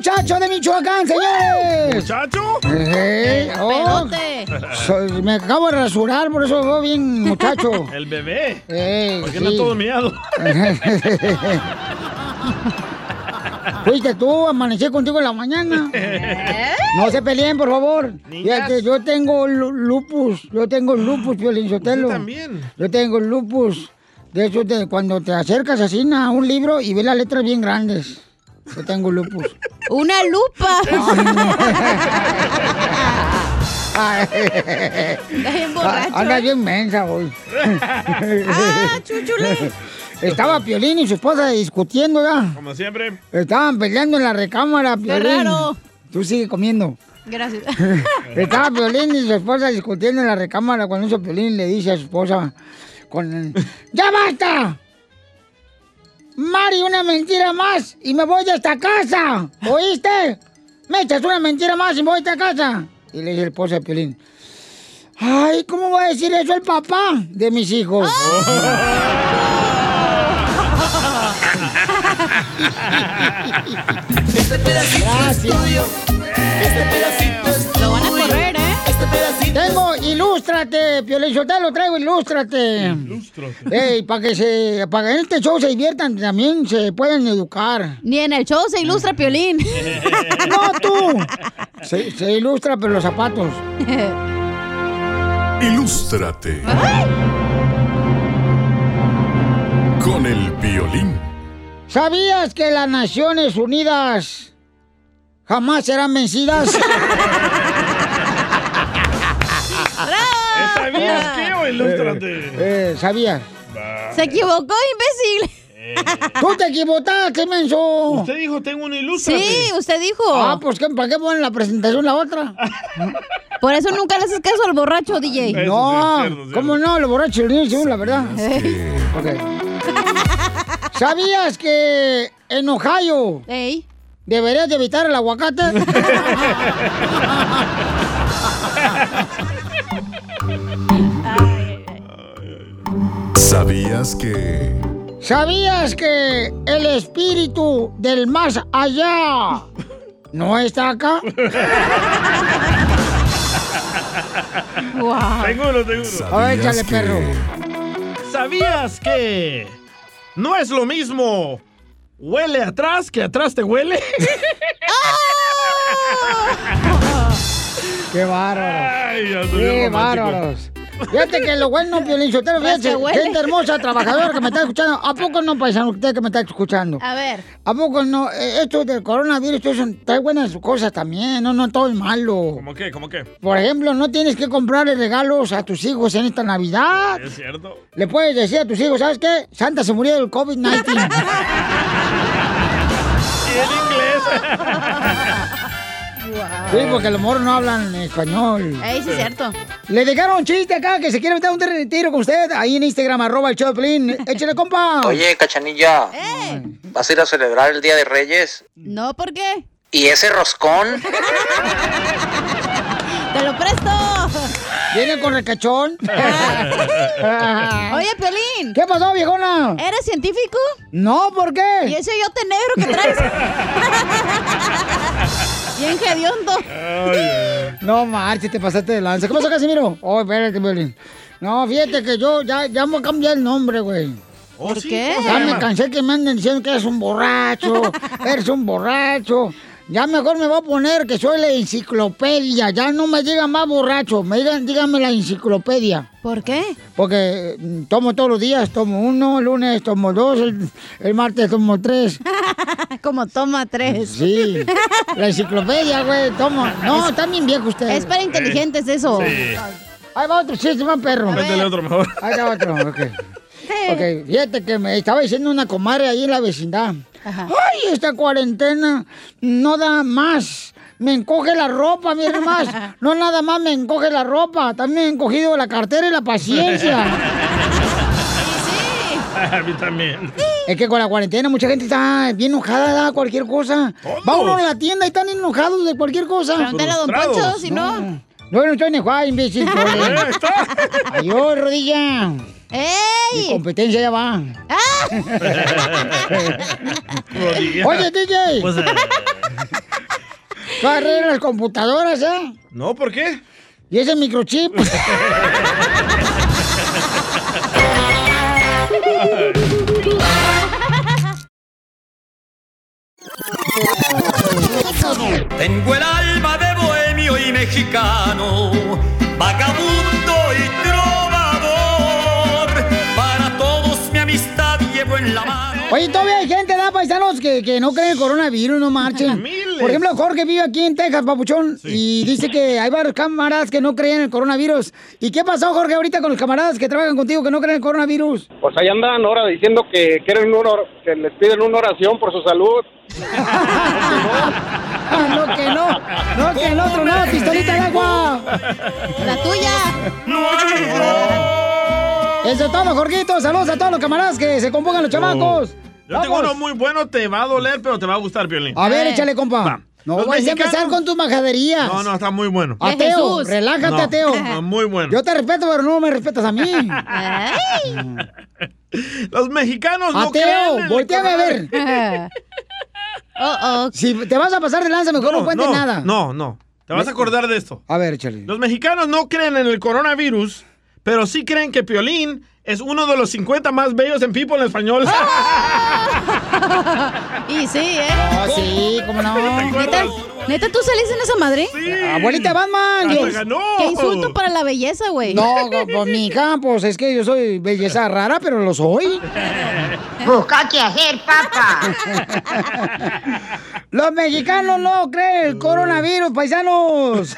muchacho de Michoacán, señores! ¿Muchacho? Eh, oh, Pelote. soy- me acabo de rasurar, por eso veo bien muchacho. El bebé. Ey, ¿Por qué sí. no todo miado? Fuiste tú, amanecí contigo en la mañana. No se peleen, por favor. Fíjate, yo tengo lu- lupus, yo tengo lupus, Piolín Sotelo. Usted también. Yo tengo lupus. De hecho, te- cuando te acercas así a un libro y ves las letras bien grandes. Yo tengo lupus. ¡Una lupa! Bien borracho, Anda ¿eh? bien mensa hoy. Ah, chúchule. Estaba Piolín y su esposa discutiendo ya. Como siempre. Estaban peleando en la recámara, Piolín. raro. Tú sigue comiendo. Gracias. Estaba Piolín y su esposa discutiendo en la recámara cuando eso Piolín le dice a su esposa con ¡Ya basta! Mari, una mentira más y me voy de esta casa. ¿Oíste? Me echas una mentira más y me voy de esta casa. Y le dice el esposa de Piolín. Ay, ¿cómo va a decir eso el papá de mis hijos? Este pedacito es tuyo. Este pedacito pedacito Tengo, ilústrate, Piolín lo traigo, ilústrate. Ey, para que se, para que en este show se diviertan, también se puedan educar. Ni en el show se ilustra Piolín. No, tú. Se, se ilustra, pero los zapatos. Ilústrate. Con el violín. ¿Sabías que las Naciones Unidas jamás serán vencidas? ¿Sabías qué o ilústrate? Eh, ¿Sabías? Se equivocó, imbécil. Tú te equivocaste, menso. Usted dijo, tengo un ilustre. Sí, usted dijo. Ah, pues ¿qué, ¿para qué ponen la presentación la otra? Por eso nunca le haces caso al borracho, DJ. no, ¿cómo no? Los borrachos dicen la verdad. Ok. ¿Sabías que en Ohio deberías de evitar el aguacate? ¿Sabías que... ¿Sabías que el espíritu del más allá no está acá? Tengo uno, tengo uno. A ver, échale, perro. ¿Sabías que no es lo mismo huele atrás que atrás te huele? ¡Qué bárbaros! ¡Qué bárbaros! Fíjate que lo bueno, Piolín Sotelo, fíjate, gente hermosa, trabajadora que me está escuchando. ¿A poco no, paisano, usted que me está escuchando? A ver. ¿A poco no? Eh, Esto del coronavirus, esto son, trae buenas cosas también, no, no todo es malo. ¿Cómo qué? ¿Cómo qué? Por ejemplo, no tienes que comprarle regalos a tus hijos en esta Navidad. ¿Es cierto? Le puedes decir a tus hijos, ¿sabes qué? Santa se murió del COVID-19. ¿Y en inglés? Sí, porque a lo mejor no hablan español. Ey, sí es cierto. Le dejaron un chiste acá que se quiere meter un tiro con usted. Ahí en Instagram, arroba el Choplin. Échale, compa. Oye, Cachanilla, ¿vas a ir a celebrar el Día de Reyes? No, ¿por qué? ¿Y ese roscón? ¡Te lo presto! ¿Viene con recachón? Oye, Pelín. ¿Qué pasó, viejona? ¿Eres científico? No, ¿por qué? ¿Y ese yote negro que traes? Bien hediondo. No marches, te pasaste de lanza. ¿Qué pasó, Casimiro? Oh, espérate, Violín. No, fíjate que yo ya, ya me voy a cambiar el nombre, güey. ¿Por qué? Ya me cansé que me anden diciendo que eres un borracho, eres un borracho. Ya mejor me voy a poner que soy la enciclopedia. Ya no me digan más borracho, me digan, díganme la enciclopedia. ¿Por qué? Porque mm, tomo todos los días, tomo uno, el lunes tomo dos, el, el martes tomo tres. Como toma tres. Sí, la enciclopedia, güey, tomo. No, está bien viejo usted. Es para inteligentes eso. Sí. Ahí va otro chiste, va perro. Métele otro mejor. Ahí va otro, ok. Ok, fíjate que me estaba diciendo una comadre ahí en la vecindad. Ay, esta cuarentena no da más. Me encoge la ropa, mi hermano. No nada más me encoge la ropa, también me he encogido la cartera y la paciencia. A mí también. Es que con la cuarentena mucha gente está bien enojada, da cualquier cosa. Va uno a la tienda y están enojados de cualquier cosa. Pregúntale a don Poncho, si no. No, no estoy enojado, imbécil. Adiós, rodilla. Mi ¡Ey! competencia ya va. ¡Ah! Oye, DJ. Pues, eh, Tú arreglas las computadoras, ¿eh? no, ¿por qué? Y ese microchip. Tengo el alma de bohemio y mexicano, vagabundo y trovador. En la mano. Oye, todavía hay gente, ¿da, paisanos, que, que no creen en el coronavirus, no marchen. Por ejemplo, Jorge vive aquí en Texas, papuchón, y dice que hay varios camaradas que no creen en el coronavirus. ¿Y qué pasó, Jorge, ahorita con los camaradas que trabajan contigo que no creen en el coronavirus? Pues ahí andan ahora diciendo que quieren una or- que les piden una oración por su salud. Ah, no, que no. No, que el otro no, pistolita de agua. La tuya. Eso es todo, Jorgito. Saludos a todos los camaradas que se compongan los chamacos. Yo tengo uno muy bueno, te va a doler, pero te va a gustar, Piolín. A ver, échale, compa. No Los vayas a empezar con tus majaderías. No, no, está muy bueno. Ateo, relájate, No, ateo. no, muy bueno. Yo te respeto, pero no me respetas a mí. Los mexicanos no Ateo, volteame a ver. Si te vas a pasar de lanza, mejor no, cuentes no, nada. No, no. Te vas a acordar de esto. A ver, échale. Los mexicanos no creen en el coronavirus, pero sí creen que Piolín es uno de los 50 más bellos en People en español. Y sí, ¿eh? Ah, sí, cómo no. ¿Neta, ¿Neta tú saliste en esa madre? Abuelita Batman. ¿Qué, Dios. qué insulto para la belleza, güey. No, pues mi pues es que yo soy belleza rara, pero lo soy. Busca qué hacer, papá. Los mexicanos no creen el coronavirus, paisanos.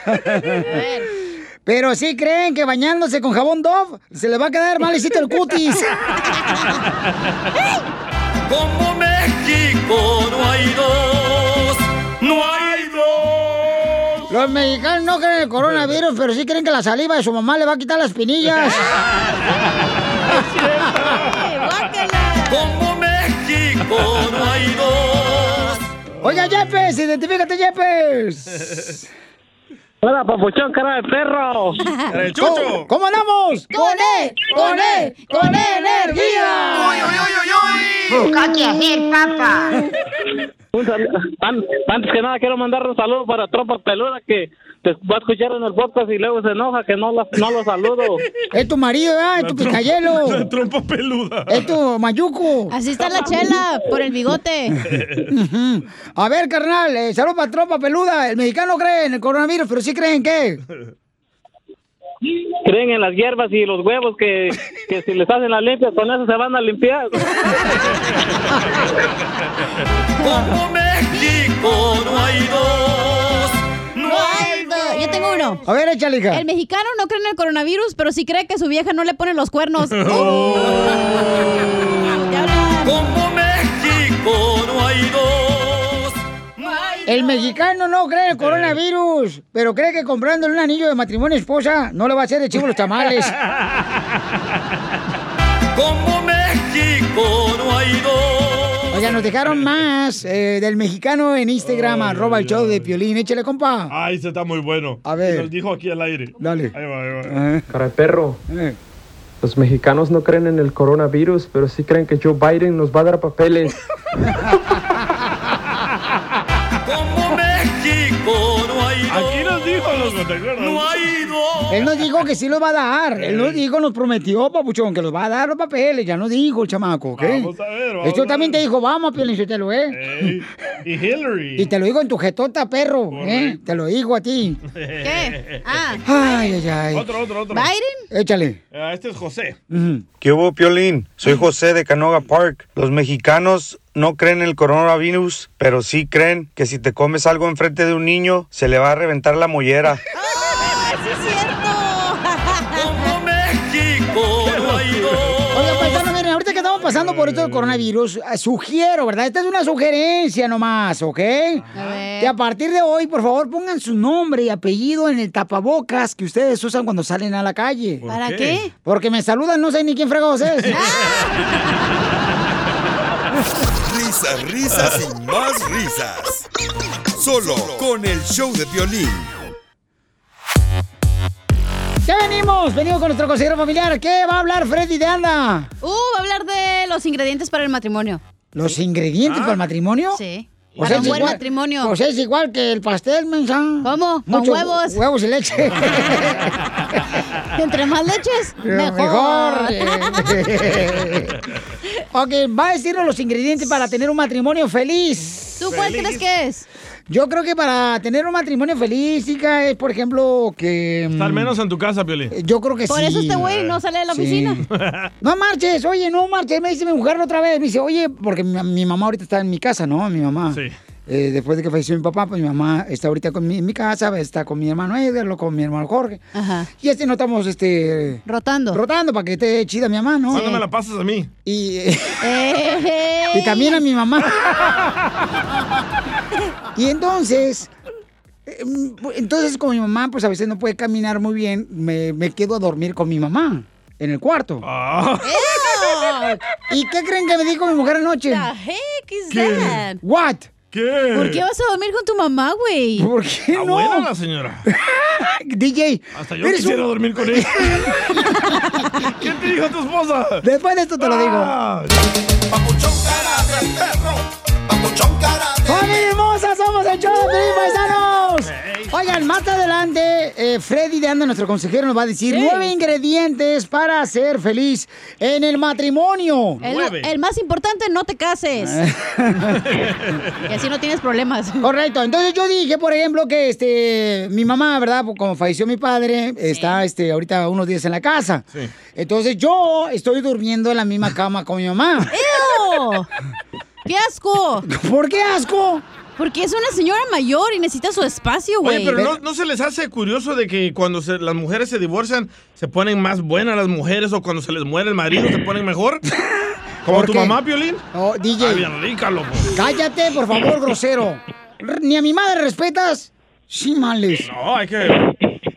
Pero sí creen que bañándose con jabón Dove se les va a quedar malecito el cutis. Como México no hay dos, no hay dos. Los mexicanos no creen en el coronavirus, pero sí creen que la saliva de su mamá le va a quitar las pinillas. Como México no hay dos. Oiga, Yepes, identifícate, Yepes. Hola, papuchón, cara de perro. ¿Cómo, ¿Cómo andamos? ¡Con E! ¡Con E! ¡Con E energía! ¡Uy, uy, uy, uy, uy! Busca qué hacer, papá. Un saludo- an- Antes que nada, quiero mandar un saludo para Tropa Peluda que te va a escuchar en el podcast y luego se enoja que no, la- no lo saludo. Es tu marido, ¿verdad? Es tu picayelo. La trompa peluda. Es tu mayuco. Así está la chela, por el bigote. A ver, carnal, eh, salud para tropa peluda. El mexicano cree en el coronavirus, pero sí creen que. Creen en las hierbas y los huevos que, que si les hacen la limpia, con eso se van a limpiar. Como México no hay dos, no hay dos. Yo tengo uno. A ver, échale, hija. El mexicano no cree en el coronavirus, pero sí cree que su vieja no le pone los cuernos. Oh. Como México no hay dos. El mexicano no cree en el coronavirus, pero cree que comprándole un anillo de matrimonio a esposa no le va a hacer de chivo los tamales. Como México no hay dos. Oiga, nos dejaron más eh, del mexicano en Instagram, arroba el show de Piolín. Échale, compa. Ay, ese está muy bueno. A ver. Nos dijo aquí al aire. Dale. Ahí va, ahí va. Cara de perro. Eh. Los mexicanos no creen en el coronavirus, pero sí creen que Joe Biden nos va a dar papeles. Como México no hay dos. Aquí nos dijo, loco, ¿te acuerdas? Él nos dijo que sí los va a dar. Él nos dijo, nos prometió, papuchón, que los va a dar los papeles. Ya nos dijo el chamaco, ¿ok? Vamos a ver, vamos Esto a también ver. te dijo, vamos, Piolín, yo te lo eh. Ey, Y Hillary. Y te lo digo en tu jetota, perro. ¿eh? Te lo digo a ti. ¿Qué? Ah. Ay, ay, ay. Otro, otro, otro. ¿Biden? Échale. Ah, este es José. ¿Qué hubo, Piolín? Soy José de Canoga Park. Los mexicanos no creen en el coronavirus, pero sí creen que si te comes algo enfrente de un niño, se le va a reventar la mollera. pasando por esto del coronavirus, eh, sugiero, ¿verdad? Esta es una sugerencia nomás, ¿ok? Que a partir de hoy, por favor, pongan su nombre y apellido en el tapabocas que ustedes usan cuando salen a la calle. ¿Por ¿Para qué? qué? Porque me saludan, no sé ni quién fregados es. Risas, risas y más risas. Solo con el show de violín. ¿Qué venimos? Venimos con nuestro consejero familiar. ¿Qué va a hablar Freddy de Anda? Uh, va a hablar de los ingredientes para el matrimonio. ¿Los ingredientes para el matrimonio? Sí. O Para un es buen igual- matrimonio. Sea, es igual que el pastel, mensa. ¿Cómo? ¿Con huevos? Huevos y leche. Entre más leches, mejor. Mejor. ok, va a decirnos los ingredientes para tener un matrimonio feliz. ¿Tú cuál crees que es? Yo creo que para tener un matrimonio feliz, hija, es, por ejemplo, que... mm, Al menos en tu casa, Piolín. Yo creo que Por sí. eso este güey no sale de la Sí. oficina. No marches, oye, no marches. Me dice mi mujer otra vez, me dice, oye, porque mi, mi mamá ahorita está en mi casa, ¿no? Mi mamá. Sí. Eh, después de que falleció mi papá, pues mi mamá está ahorita con mi- en mi casa, está con mi hermano Edgar, lo- con mi hermano Jorge. Ajá. Y este no estamos, este... Rotando. Rotando para que esté chida mi mamá, ¿no? ¿Cuándo me la pasas a mí? Y, y también a mi mamá. y entonces, eh, entonces como mi mamá pues a veces no puede caminar muy bien, me, me quedo a dormir con mi mamá en el cuarto. Ah. ¿Y qué creen que me dijo mi mujer anoche? The heck is ¿Qué? that? What? ¿Qué? ¿Por qué vas a dormir con tu mamá, güey? ¿Por qué Está no? buena la señora. DJ. Hasta yo quisiera un- dormir con ella. ¿Qué te dijo tu esposa? Después de esto te lo digo. Ah. ¡Familia hermosa! ¡Somos el show de Piolín, paisanos! Oigan, más adelante, eh, Freddy de Anda, nuestro consejero, nos va a decir Sí. nueve ingredientes para ser feliz en el matrimonio. El, el más importante, no te cases. y así no tienes problemas. Correcto. Entonces yo dije, por ejemplo, que este mi mamá, ¿verdad? Como falleció mi padre, está este ahorita unos días en la casa. Sí. Entonces yo estoy durmiendo en la misma cama con mi mamá. ¡Ew! ¡Qué asco! ¿Por qué asco? Porque es una señora mayor y necesita su espacio, güey. Oye, pero no, ¿no se les hace curioso de que cuando se- las mujeres se divorcian se ponen más buenas las mujeres o cuando se les muere el marido se ponen mejor? ¿Como ¿Por tu qué? mamá, Piolín? No, DJ. Ay, bien rica, loco. Cállate, por favor, grosero. ¿Ni a mi madre respetas? Sí, males. No, hay que...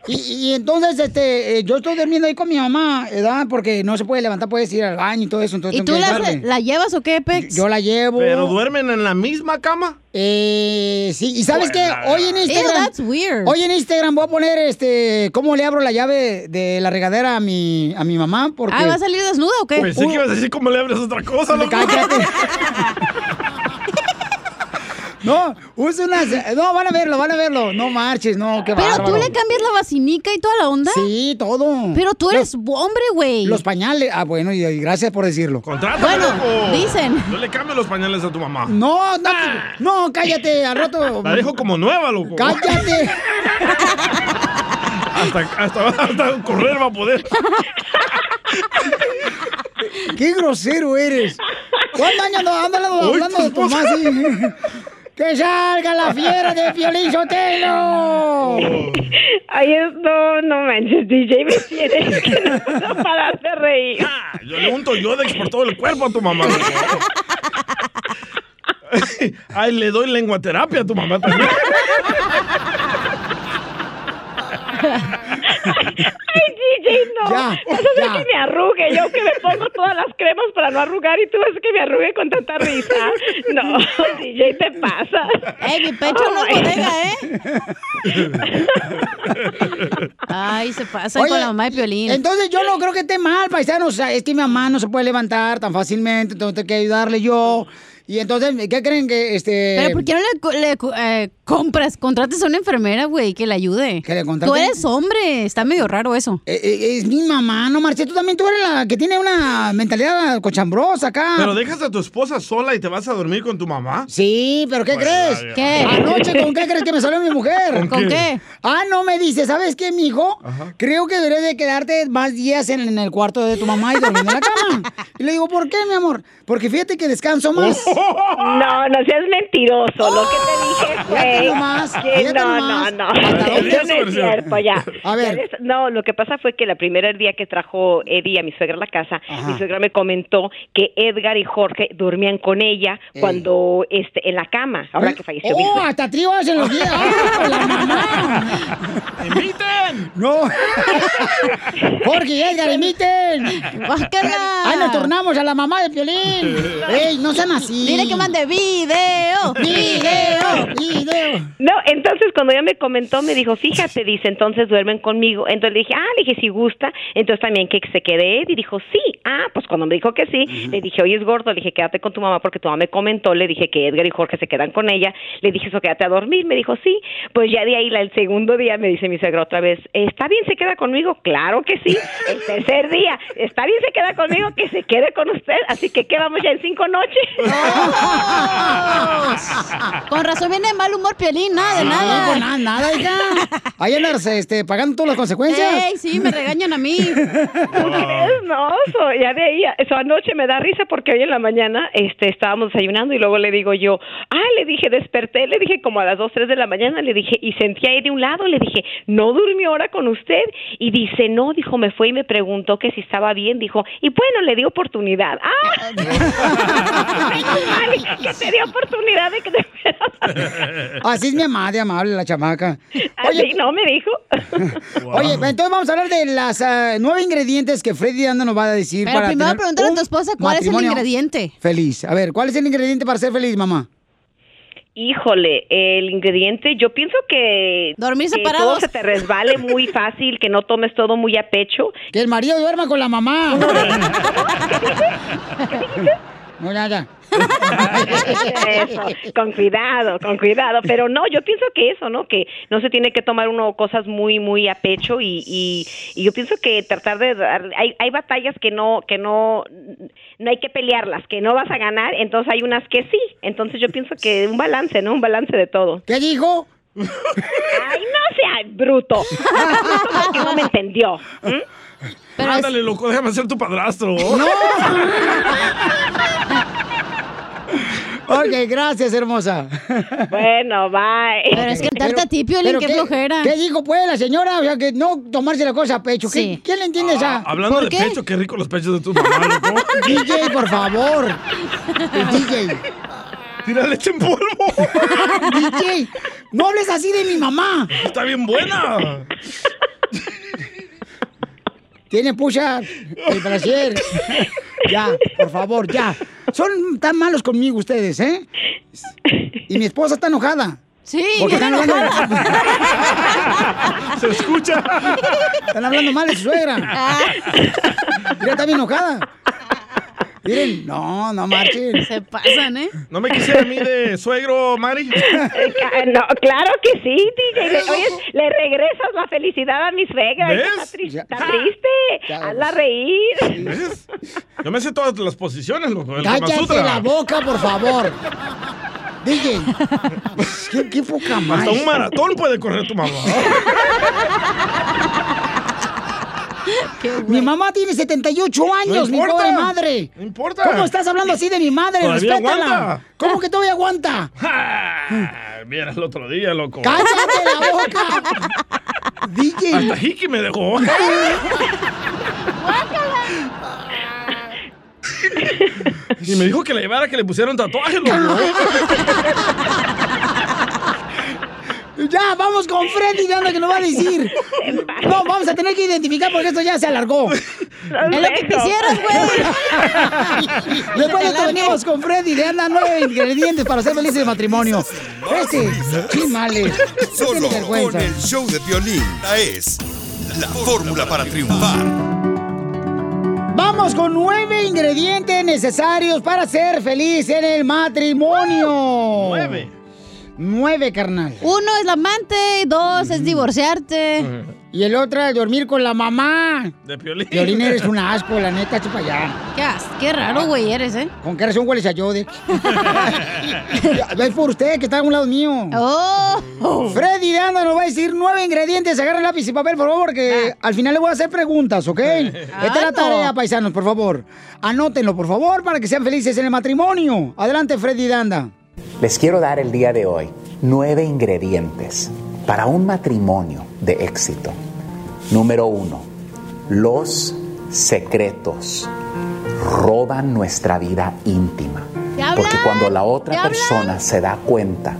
Y, y entonces, este, eh, yo estoy durmiendo ahí con mi mamá, ¿verdad? Porque no se puede levantar, puedes ir al baño y todo eso. Entonces ¿Y tú la, la llevas o qué, Pex? Yo la llevo. ¿Pero duermen en la misma cama? Eh, sí, y sabes qué, hoy en Instagram, Ew, that's weird. hoy en Instagram voy a poner, este, cómo le abro la llave de la regadera a mi, a mi mamá, porque... Ah, ¿va a salir desnuda o qué? Pensé que ibas a decir cómo le abres otra cosa, loco. Cállate. No, usa unas, no, van a verlo, van a verlo, no marches, no, qué Pero bárbaro. tú le cambias la vacinica y toda la onda. Sí, todo. Pero tú eres hombre, güey. Los pañales, ah, bueno, y, y gracias por decirlo. Contrátame, Bueno, loco. dicen. Yo le cambio los pañales a tu mamá. No, no, no, cállate, al rato. La dejo como nueva, loco. Cállate. Hasta, hasta, hasta correr va a poder. Qué grosero eres. ¿Cuántos años no andas hablando de tu mamá así? ¡Que salga la fiera de Piolín Sotelo! Ay, es- no, no manches, DJ, me tienes que no puedo parar de reír. Ah, Yo le unto Yodex por todo el cuerpo a tu mamá. Ay, le doy lenguaterapia a tu mamá también. Ay, DJ, no. Ya, Vas a hacer ya. que me arrugue. Yo que me pongo todas las cremas para no arrugar y tú haces que me arrugue con tanta risa. No, DJ, te pasa. Ey, mi pecho no es bodega, ¿eh? Ay, se pasa Oye, con la mamá de Piolín. Entonces yo no creo que esté mal, paisanos. O sea, es que mi mamá no se puede levantar tan fácilmente, entonces tengo que ayudarle yo. Y entonces, ¿qué creen que este. Pero ¿por qué no le, le eh, compras, contrates a una enfermera, güey, que le ayude? Que le Tú contrate? eres hombre, está medio raro eso. Eh, eh, es mi mamá, no marché. Tú también tú eres la que tiene una mentalidad cochambrosa acá. Pero dejas a tu esposa sola y te vas a dormir con tu mamá. Sí, pero ¿qué Bueno, crees? ya, ya. ¿Qué? Anoche, ¿con qué crees que me salió mi mujer? ¿Con ¿Con qué? qué? Ah, no, me dice, ¿sabes qué, mijo? Creo que deberías de quedarte más días en, en el cuarto de tu mamá y durmiendo en la cama. Y le digo, ¿por qué, mi amor? Porque fíjate que descanso más. No, no seas mentiroso. Lo que te dije Fíjate fue. nomás, que fíjate no, nomás. no, no. Eso no es cierto, ya. A ver. No, lo que pasa fue que el primer día que trajo Eddie a mi suegra a la casa, Ajá. mi suegra me comentó que Edgar y Jorge dormían con ella Ey. cuando este en la cama, ahora que falleció mi ¡Oh, suegra. hasta tríos en los días! ¡Ah, la mamá! ¡Inviten! ¡No! ¡Jorge y Edgar! ¡Guácala! ¡Ay, nos tornamos a la mamá de Piolín! ¡Ey, no sean así! Dile que mande video. ¡Video! ¡Video! No, entonces cuando ella me comentó, me dijo, fíjate, dice, entonces duermen conmigo. Entonces le dije, ah, le dije, si gusta. Entonces también que se quede Eddie. Dijo, sí. Ah, pues cuando me dijo que sí, le dije, oye, es gordo. Le dije, quédate con tu mamá porque tu mamá me comentó. Le dije que Edgar y Jorge se quedan con ella. Le dije, eso, quédate a dormir. Me dijo, sí. Pues ya de ahí, el segundo día, me dice mi suegra otra vez, ¿está bien se queda conmigo? Claro que sí. El tercer día, ¿está bien se queda conmigo? Que se quede con usted. Así que quedamos ya en cinco noches. Con razón viene de mal humor Piolín, nada de No, nada. pues nada, nada, hija. Ahí andas este, pagando todas las consecuencias. Ey, sí, me regañan a mí. No, so, ya de ahí, eso anoche me da risa porque hoy en la mañana este, estábamos desayunando y luego le digo yo, ah, le dije, desperté, le dije como a las 2, 3 de la mañana, le dije, y sentía ahí de un lado, le dije, ¿no durmió ahora con usted? Y dice, no, dijo, me fue y me preguntó que si estaba bien, dijo, y bueno, le di oportunidad. ¡Ah! Que te dio oportunidad de que te Así es mi mamá, de amable, la chamaca. Así no me dijo. Oye, entonces vamos a hablar de las ah, nueve ingredientes que Freddy Anda nos va a decir Pero para primero pregúntale a tu esposa cuál es el ingrediente. Feliz. A ver, ¿cuál es el ingrediente para ser feliz, mamá? Híjole, el ingrediente, yo pienso que, Dormir que separados. todo se te resbale muy fácil, que no tomes todo muy a pecho. Que el marido duerma con la mamá. No, ya, ya. Eso, con cuidado, con cuidado. Pero no, yo pienso que eso, ¿no? Que no se tiene que tomar uno cosas muy, muy a pecho y, y, y yo pienso que tratar de dar, hay, hay batallas que no, que no, no hay que pelearlas, que no vas a ganar, entonces hay unas que sí. Entonces yo pienso que un balance, ¿no? Un balance de todo. ¿Qué dijo? Ay, no sea bruto. No me entendió. Ándale, loco, déjame ser tu padrastro. Ok, gracias, hermosa. Bueno, bye. Pero es que cantarte a ti, Piolín, qué flojera. ¿Qué dijo, pues, la señora? O sea, que no tomarse la cosa a pecho. ¿Qué- Sí. ¿Quién le entiende esa? Ah, Hablando ¿Por de qué? pecho, qué rico los pechos de tu mamá, loco. DJ, por favor. DJ. Tira leche en polvo. DJ, no hables así de mi mamá. Está bien buena. Tiene pucha el brasier. ya, por favor, ya. Son tan malos conmigo ustedes, ¿eh? Y mi esposa está enojada. Sí, Porque están hablando. Se escucha. Están hablando mal de su suegra. Mira, está bien enojada. Miren, no, no marchen. Se pasan, ¿eh? ¿No me quisiera a mí de suegro, Mari? No, claro que sí, DJ. Le- Oye, le regresas la felicidad a mi suegra. ¿Ves? Está, tri- está triste. Hazla reír. ¿Ves? Yo me sé todas las posiciones, loco. Cállate la boca, por favor. DJ. ¿Qué, qué poca más. Hasta un maratón puede correr tu mamá. Mi mamá tiene 78 años, mi importa. pobre madre. No importa. ¿Cómo estás hablando así de mi madre? Todavía Respétala. aguanta. ¿Cómo que todavía aguanta? Ah, Mira el otro día, loco. ¡Cállate la boca! DJ. Hasta Hiki me dejó. y me dijo que le llevara que le pusieran tatuaje, loco. Ya, vamos con Freddy, anda que nos va a decir. No, vamos a tener que identificar porque esto ya se alargó. Es lo que quisieras, güey. Después de esto venimos con Freddy, de anda nueve ingredientes para ser felices de matrimonio. Este, chimales. Solo con el show de violín. Es la fórmula para triunfar. Vamos con nueve ingredientes necesarios para ser feliz en el matrimonio. Nueve. Nueve, carnal. Uno es la amante, dos es divorciarte. Y el otro es dormir con la mamá. De Piolín. Piolín, eres un asco, la neta, chupa allá. Qué, as- qué raro, güey, eres, ¿eh? ¿Con qué razón hueles a Yodex? es por usted que está a un lado mío. Oh. Freddy de Anda nos va a decir nueve ingredientes. Agarren lápiz y papel, por favor, que al final le voy a hacer preguntas, ¿ok? Esta es la Ah, no. tarea, paisanos, por favor. Anótenlo, por favor, para que sean felices en el matrimonio. Adelante, Freddy de Anda. Les quiero dar el día de hoy nueve ingredientes para un matrimonio de éxito. Número uno, los secretos roban nuestra vida íntima. Porque cuando la otra persona se da cuenta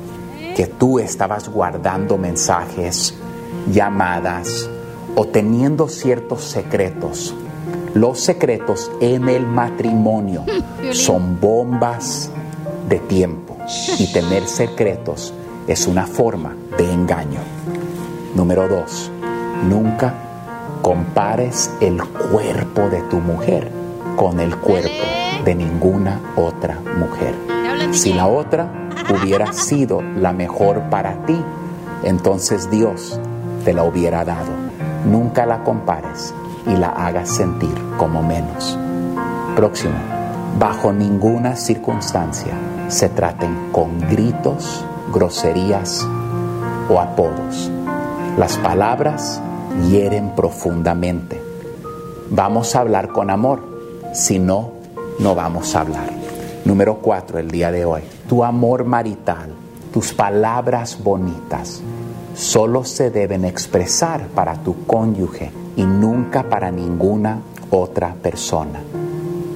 que tú estabas guardando mensajes, llamadas o teniendo ciertos secretos, los secretos en el matrimonio son bombas de tiempo y tener secretos es una forma de engaño. Número dos, nunca compares el cuerpo de tu mujer con el cuerpo de ninguna otra mujer. Si la otra hubiera sido la mejor para ti, entonces Dios te la hubiera dado. Nunca la compares y la hagas sentir como menos. Próximo. Bajo ninguna circunstancia se traten con gritos, groserías o apodos. Las palabras hieren profundamente. Vamos a hablar con amor, si no, no vamos a hablar. Número cuatro, el día de hoy. Tu amor marital, tus palabras bonitas, solo se deben expresar para tu cónyuge y nunca para ninguna otra persona.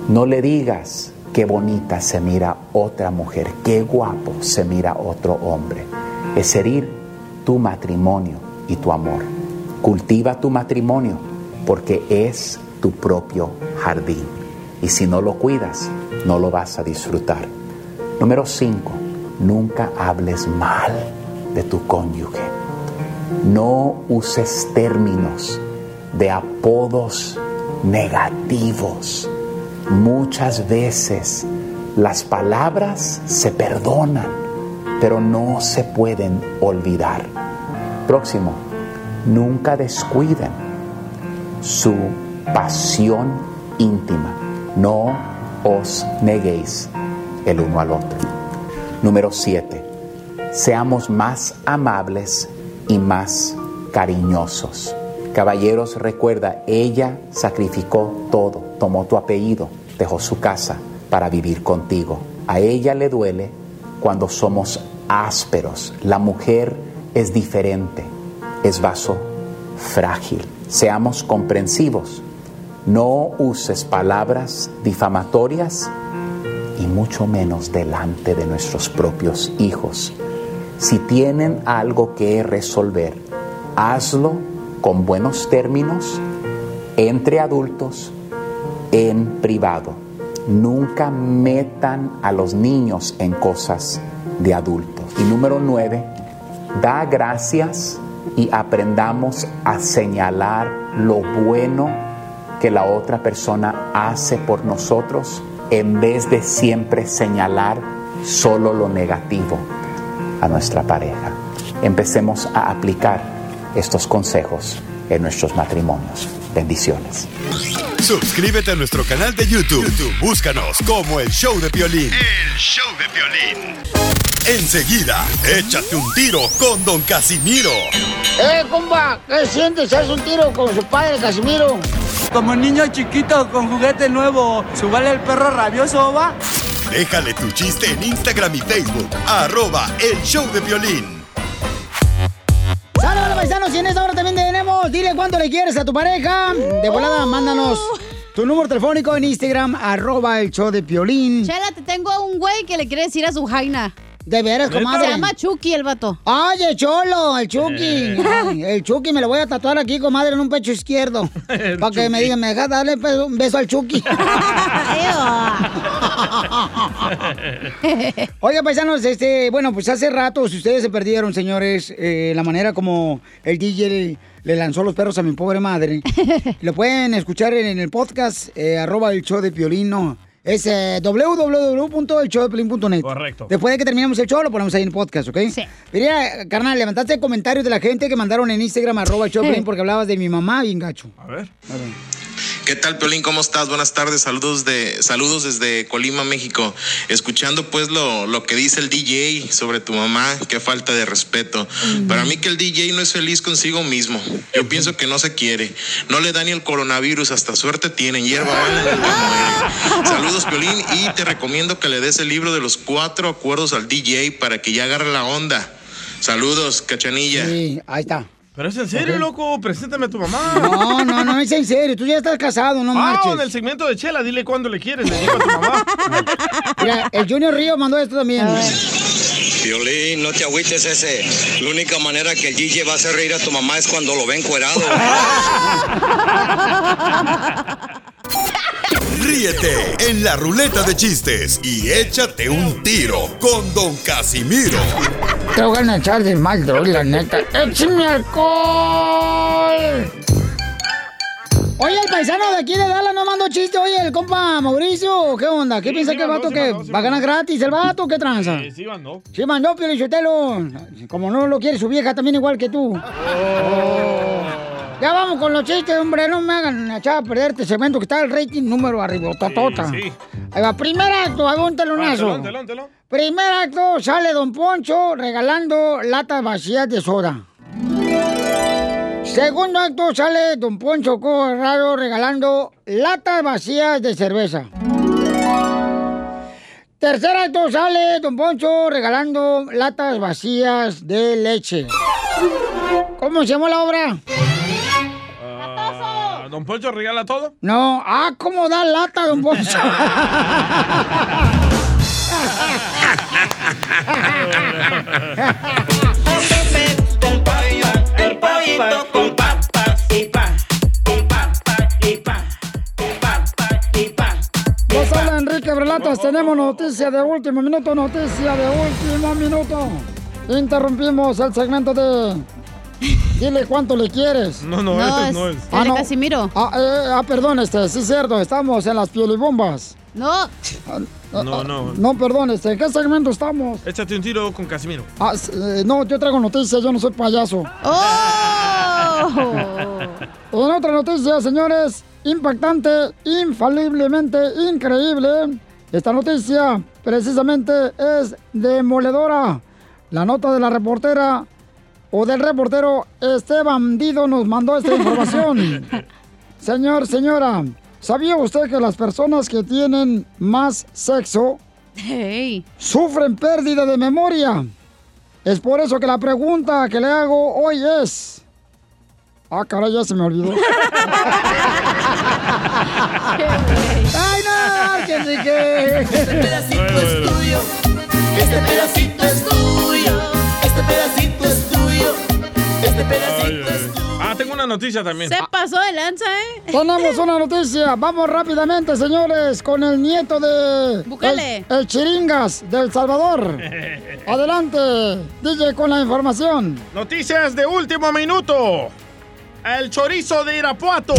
No le digas qué bonita se mira otra mujer, qué guapo se mira otro hombre. Es herir tu matrimonio y tu amor. Cultiva tu matrimonio porque es tu propio jardín. Y si no lo cuidas, no lo vas a disfrutar. Número 5. Nunca hables mal de tu cónyuge. No uses términos de apodos negativos. Muchas veces las palabras se perdonan, pero no se pueden olvidar. Próximo, nunca descuiden su pasión íntima. No os neguéis el uno al otro. Número 7. Seamos más amables y más cariñosos. Caballeros, recuerda, ella sacrificó todo, tomó tu apellido, dejó su casa para vivir contigo. A ella le duele cuando somos ásperos. La mujer es diferente, es vaso frágil. Seamos comprensivos. No uses palabras difamatorias y mucho menos delante de nuestros propios hijos. Si tienen algo que resolver, hazlo con buenos términos entre adultos en privado. Nunca metan a los niños en cosas de adultos. Y número nueve, da gracias y aprendamos a señalar lo bueno que la otra persona hace por nosotros en vez de siempre señalar solo lo negativo a nuestra pareja. Empecemos a aplicar estos consejos en nuestros matrimonios. Bendiciones. Suscríbete a nuestro canal de YouTube. YouTube, Búscanos como el Show de Violín. El show de violín. Enseguida, échate un tiro con Don Casimiro. ¡Eh, compa! ¿Qué sientes? ¿Haz un tiro con su padre, Casimiro? Como niño chiquito con juguete nuevo, ¿subale el perro rabioso, va? Déjale tu chiste en Instagram y Facebook. Arroba el Show de Violín. ¡Saludos, paisanos! Y en esta hora también dile cuánto le quieres a tu pareja. De volada, mándanos tu número telefónico en Instagram, arroba el show de Piolín. Chela, te tengo a un güey que le quiere decir a su jaina. De veras, comadre. Se llama Chucky el vato. ¡Ay, el cholo! El Chucky. Ay, el Chucky me lo voy a tatuar aquí, comadre, en un pecho izquierdo. Para que me digan, me dejas darle un beso al Chucky. Oiga, paisanos, este, bueno, pues hace rato, si ustedes se perdieron, señores, eh, la manera como el DJ le, lanzó los perros a mi pobre madre, lo pueden escuchar en, el podcast, eh, arroba el show de Piolín, no, es eh, www.elshowdepiolín.net. Correcto. Después de que terminemos el show, lo ponemos ahí en el podcast, ¿ok? Sí. Mira, carnal, levantaste comentarios de la gente que mandaron en Instagram, arroba el show de Piolín, porque hablabas de mi mamá bien gacho. A ver. A ver. ¿Qué tal, Piolín? ¿Cómo estás? Buenas tardes, saludos de saludos desde Colima, México. Escuchando pues lo, lo que dice el DJ sobre tu mamá, qué falta de respeto. Para mí que el DJ no es feliz consigo mismo. Yo pienso que no se quiere. No le da ni el coronavirus, hasta suerte tienen. Hierba muere. Saludos, Piolín, y te recomiendo que le des el libro de los cuatro acuerdos al DJ para que ya agarre la onda. Saludos, cachanilla. Sí, ahí está. Pero es en serio, loco. Preséntame a tu mamá. No, no, no, es en serio. Tú ya estás casado, no Ah, marches. en el segmento de Chela, dile cuándo le quieres. Le digo a tu mamá. Mira, el Junior Río mandó esto también. Violín, no te agüites ese. La única manera que el DJ va a hacer reír a tu mamá es cuando lo ve encuerado. Ríete en la ruleta de chistes y échate un tiro con Don Casimiro. Te voy a echar de mal, droga, la neta. ¡Échame alcohol! Oye, el paisano de aquí de Dallas no mandó chiste. Oye, el compa Mauricio, ¿qué onda? ¿Qué Sí, piensa sí que el vato sí que mandó, va a ganar gratis? ¿El vato qué tranza? Sí, sí, mandó. Sí, mandó, Lichotelo. Como no lo quiere su vieja también igual que tú. Oh. Ya vamos con los chistes, hombre. No me hagan echar a perder este segmento que está el rating número arriba. Totota. sí. Ahí va, primer acto, hago un telonazo. telón, telón. Primer acto, sale Don Poncho regalando latas vacías de soda. Segundo acto, sale Don Poncho Corrado regalando latas vacías de cerveza. Tercer acto, sale Don Poncho regalando latas vacías de leche. ¿Cómo se llamó la obra? ¿Don Poncho regala todo? No, ah, ¿cómo da lata, Don Poncho? Con papas y. Y y. Y. Nos habla Enrique Brelatas, tenemos noticia de último minuto, noticia de último minuto. Interrumpimos el segmento de Dile cuánto le quieres. No, no, No, ese es- no es. Ah, no. Casimiro. Ah, eh, ah, perdón, este, sí es cierto, estamos en las piolibombas. No. No, no. No, perdón, este, ¿en qué segmento estamos? Échate un tiro con Casimiro. Ah, eh, no, yo traigo noticias, yo no soy payaso. En otra noticia, señores, impactante, infaliblemente increíble. Esta noticia precisamente es demoledora. La nota de la reportera o del reportero Esteban Dido nos mandó esta información. Señor, señora, ¿sabía usted que las personas que tienen más sexo sufren pérdida de memoria. Es por eso que la pregunta que le hago hoy es... Ah, caray, ya se me olvidó. ¡Ay, no! ¡Que sí que! Este pedacito es tuyo. Este pedacito es tuyo. Este pedacito tuyo. Este pedacito es tuyo. Ah, tengo una noticia también. Se pasó de lanza, ¿eh? Tenemos una noticia. Vamos rápidamente, señores, con el nieto de... Bukele. El, el Chiringas del Salvador. Adelante, DJ, con la información. Noticias de último minuto. El chorizo de Irapuato.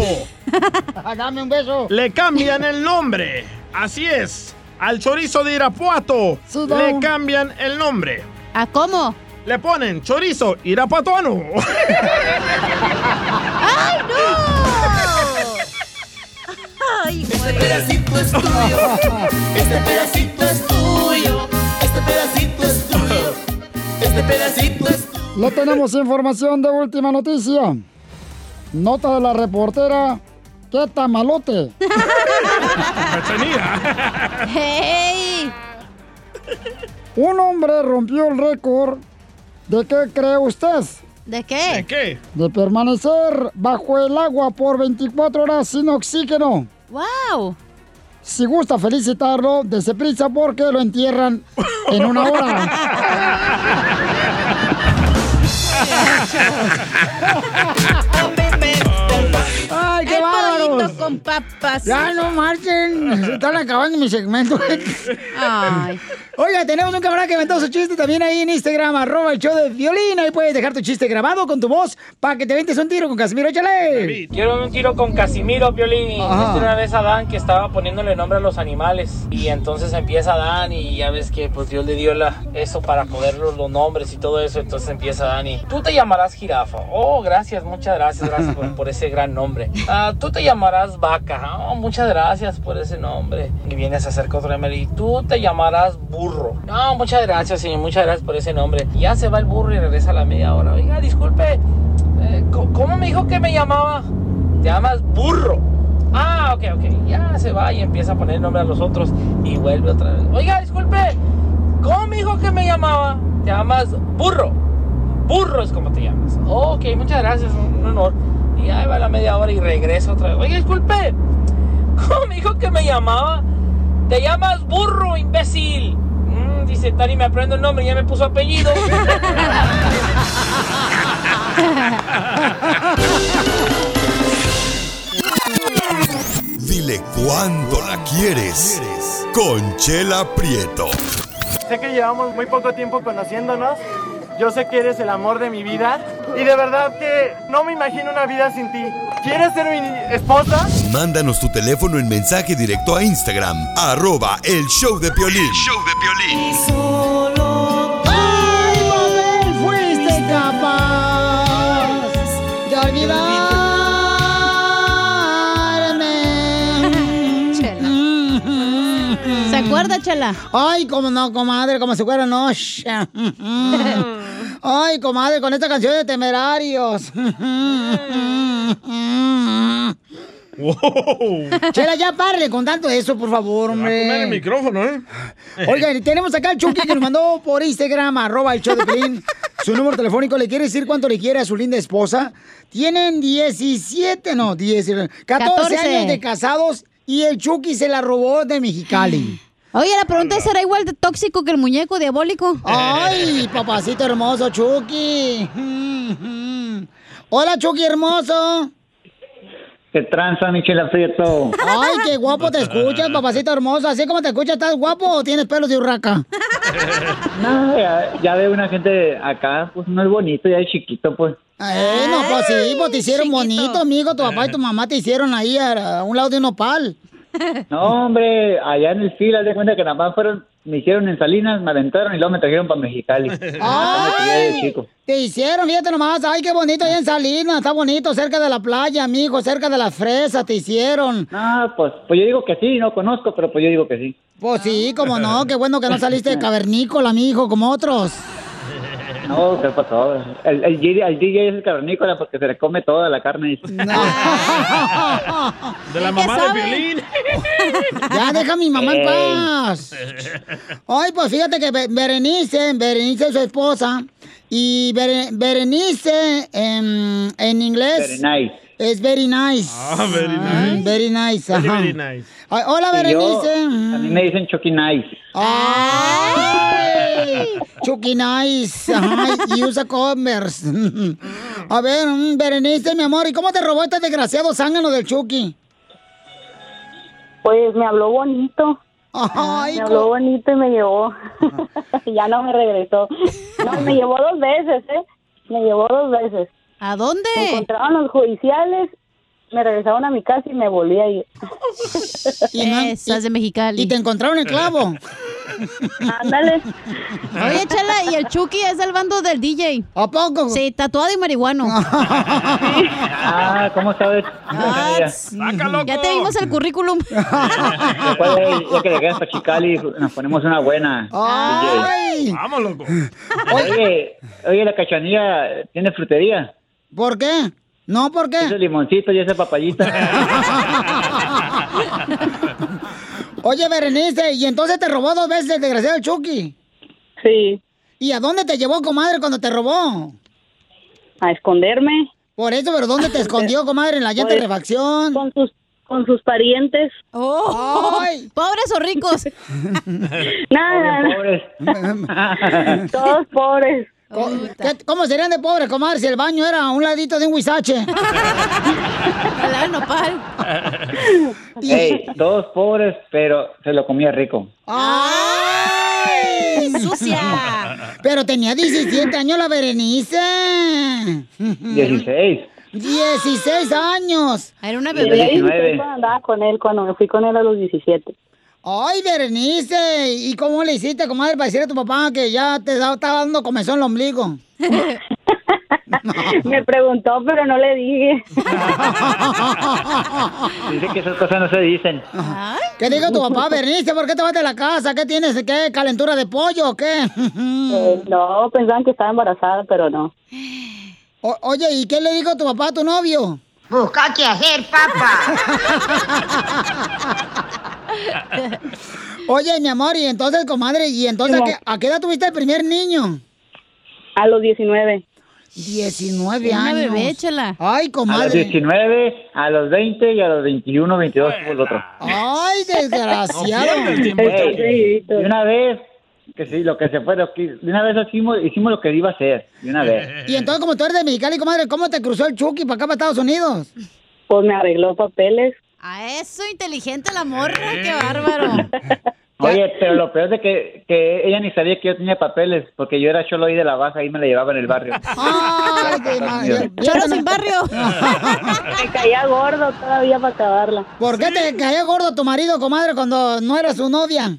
Dame un beso. Le cambian el nombre. Así es. Al chorizo de Irapuato le cambian el nombre. ¿A cómo? Le ponen chorizo irapuatuano. ¡Ay, no! ¡Ay, Este pedacito es tuyo. Este pedacito es tuyo. Este pedacito es tuyo. Este pedacito es tuyo. Le tenemos información de última noticia. Nota de la reportera. ¡Qué tamalote! ¡Hey! Un hombre rompió el récord. ¿De qué cree usted? ¿De qué? ¿De qué? De permanecer bajo el agua por 24 horas sin oxígeno. ¡Wow! Si gusta felicitarlo, dese prisa porque lo entierran en una hora. Con papas. Ya no marchen. Se están acabando mi segmento. Ay. Oiga, tenemos un camarada que inventó su chiste también ahí en Instagram, arroba el show de violín. Ahí puedes dejar tu chiste grabado con tu voz para que te ventes un tiro con Casimiro. ¡Échale! Quiero un tiro con Casimiro, viste una vez a Adán que estaba poniéndole nombre a los animales. Y entonces empieza Adán y ya ves que pues Dios le dio la, eso para poner los, los nombres y todo eso. Entonces empieza Adán y tú te llamarás jirafa. Oh, gracias, muchas gracias, gracias por, por ese gran nombre. Ah, tú te llamarás vaca. Oh, muchas gracias por ese nombre. Y viene se acerca otro y tú te llamarás burro. No, muchas gracias, señor, muchas gracias por ese nombre. Ya se va el burro y regresa a la media hora. Oiga, disculpe, eh, ¿cómo- ¿cómo me dijo que me llamaba? Te llamas burro. Ah, ok, ok. Ya se va y empieza a poner nombre a los otros y vuelve otra vez. Oiga, disculpe, ¿cómo me dijo que me llamaba? Te llamas burro. Burro es como te llamas. Ok, muchas gracias, un honor. Y ahí va la media hora y regresa otra vez. Oiga, disculpe, ¿cómo me dijo que me llamaba? Te llamas burro, imbécil. Mm, dice Tani, me aprendo el nombre y ya me puso apellido. Dile cuándo la quieres. Conchela Prieto. Sé que llevamos muy poco tiempo conociéndonos. Yo sé que eres el amor de mi vida. Y de verdad que no me imagino una vida sin ti. ¿Quieres ser mi esposa? Mándanos tu teléfono en mensaje directo a Instagram, arroba el show de Piolín. ¡Ay, papel! Fuiste capaz de olvidarme. ¿Se acuerda, Chela? Ay, cómo no, comadre, como si fuera noche. Ay, comadre, con esta canción de temerarios. Chela, ya párale con tanto eso, por favor, hombre. Comer el micrófono, ¿eh? Oigan, tenemos acá al Chucky que nos mandó por Instagram, arroba el show de su número telefónico. ¿Le quiere decir cuánto le quiere a su linda esposa? Tienen 17, no, 10, 14, 14. años de casados y el Chucky se la robó de Mexicali. Oye, la pregunta es, ¿será igual de tóxico que el muñeco diabólico? Ay, papacito hermoso, Chucky. Hola, Chucky hermoso. ¿Qué tranza, Michela Prieto? Ay, qué guapo te escuchas, papacito hermoso. Así como te escuchas, ¿estás guapo o tienes pelos de urraca? No, ya, ya veo una gente acá, pues no es bonito, ya es chiquito, pues. Eh, no, pues sí, pues te hicieron bonito, amigo. Tu papá y tu mamá te hicieron ahí a, a un lado de un opal. No, hombre, allá en el fila, de cuenta que nada más fueron, me hicieron en Salinas, me aventaron y luego me trajeron para Mexicali. Ah, de chico. Te hicieron, fíjate nomás. Ay, qué bonito ahí en Salinas. Está bonito, cerca de la playa, amigo, cerca de las fresas te hicieron. No, pues, pues yo digo que sí, no conozco, pero pues yo digo que sí. Pues sí, como no. Qué bueno que no saliste de cavernícola, amigo, como otros. No, ¿qué pasó? El, el, DJ el DJ es el cavernícola porque se le come toda la carne. De la mamá de Piolín. Ya, deja a mi mamá en paz. Ay, pues fíjate que Be- Berenice, Berenice es su esposa. Y Bere- Berenice en, en inglés Very nice. es very nice. Ah, very nice. Very nice. Very, ajá. very nice. Ay, hola, Y yo- Berenice. a mí me dicen Chucky Nice. ¡Ay! Chucky Nice. Y usa Converse. A ver, Berenice, mi amor, ¿y cómo te robó este desgraciado zángano del Chucky? Pues me habló bonito. Ay, me habló bonito y me llevó. ya no me regresó. No, me llevó dos veces, ¿eh? Me llevó dos veces. ¿A dónde? Me encontraron los judiciales, me regresaron a mi casa y me volví a ir. Esas de Mexicali. ¿Y te encontraron el clavo? Ándale. Oye, Chela, y el Chucky es el bando del DJ. ¿A poco? Sí, tatuado y marihuano. Ah, ¿cómo sabes? Ya te vimos el currículum. Después de, que llegues a Chicali, nos ponemos una buena. ¡Ay! Vamos, loco. Oye, oye, la cachanilla tiene frutería. ¿Por qué? No, ¿por qué? Ese limoncito y ese papayita. Oye, Berenice, ¿y entonces te robó dos veces el desgraciado Chucky? Sí. ¿Y a dónde te llevó, comadre, cuando te robó? A esconderme. Por eso, pero ¿dónde te escondió, comadre? ¿En la llanta de Pues, refacción? Con sus, con sus parientes. Oh, Ay. ¿Pobres o ricos? Nada, Pobres. todos pobres. Co- ¿Qué- ¿Cómo serían de pobres, comadre, si el baño era a un ladito de un huizache? Hola, nopal. Ey, todos pobres, pero se lo comía rico. ¡Ay! ¡Sucia! Pero tenía 17 años la Berenice. 16. 16 años. Era una bebé. 19. Cuando andaba con él, cuando me fui con él a los 17. Ay, Berenice, ¿y cómo le hiciste, comadre, para decirle a tu papá que ya te da- estaba dando comezón el ombligo? Me preguntó, pero no le dije. Dice que esas cosas no se dicen. ¿Qué dijo tu papá, Berenice? ¿Por qué te vas de la casa? ¿Qué tienes? ¿Qué? ¿Calentura de pollo o qué? Eh, no, pensaban que estaba embarazada, pero no. O- oye, ¿y qué le dijo tu papá a tu novio? Busca qué hacer, papá. Oye, mi amor, y entonces, comadre, ¿y entonces a qué, a qué edad tuviste el primer niño? A los 19. 19 Una años. bebé, Chela. Ay, A los comadre. 19, a los 20 y a los 21, 22 fue el otro. Ay, desgraciado. No Ey, de una vez, que sí, lo que se fue, lo que, de una vez hicimos, hicimos lo que iba a hacer, de una vez. Y entonces, como tú eres de Mexicali, comadre, ¿cómo te cruzó el Chucky para acá, para Estados Unidos? Pues me arregló papeles. A eso, inteligente la morra, qué bárbaro. Oye, pero lo peor es de que, que ella ni sabía que yo tenía papeles, porque yo era cholo ahí de la baja, ahí me la llevaba en el barrio. Ma- ya- ya Choro te- sin barrio. Me caía gordo todavía para acabarla. ¿Por qué te caía gordo tu marido, comadre, cuando no era su novia?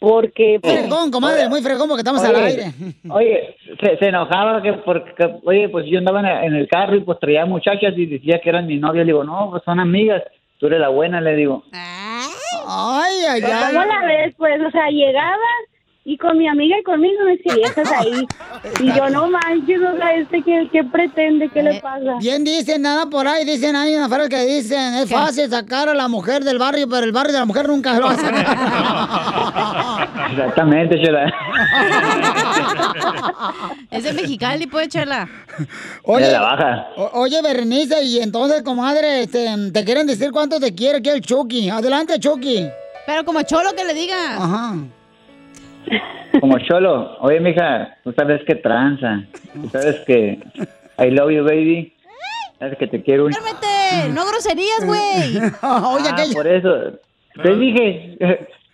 Porque... pues, Fregón, comadre, muy fregón porque estamos Oye, al aire. Oye, se, se enojaba que porque, oye, pues yo andaba en el, en el carro y pues traía muchachas y decía que eran mi novia. Le digo, no, pues son amigas. Tú eres la buena, le digo. Ay, ay, Pero ay. ¿Cómo la ves? Pues, o sea, llegaba y con mi amiga y conmigo me decía, estás ahí. Y yo, no manches, o sea, este, ¿qué, qué pretende? ¿Qué le pasa? Bien dicen, nada por ahí, dicen ahí una frase que dicen, es fácil sacar a la mujer del barrio, pero el barrio de la mujer nunca lo hace. Exactamente, chela. Es de Mexicali, pues, Chela. Oye, De la baja. oye, Berenice, y entonces, comadre, este, te quieren decir cuánto te quiere aquí el Chucky. Adelante, Chucky. Pero como cholo que le diga. Ajá. Como cholo. Oye, mija, tú sabes que tranza. Tú sabes que I love you, baby. Sabes que te quiero un... Cálmate, no groserías, güey. Oye, Ah, aquello. por eso. Te dije...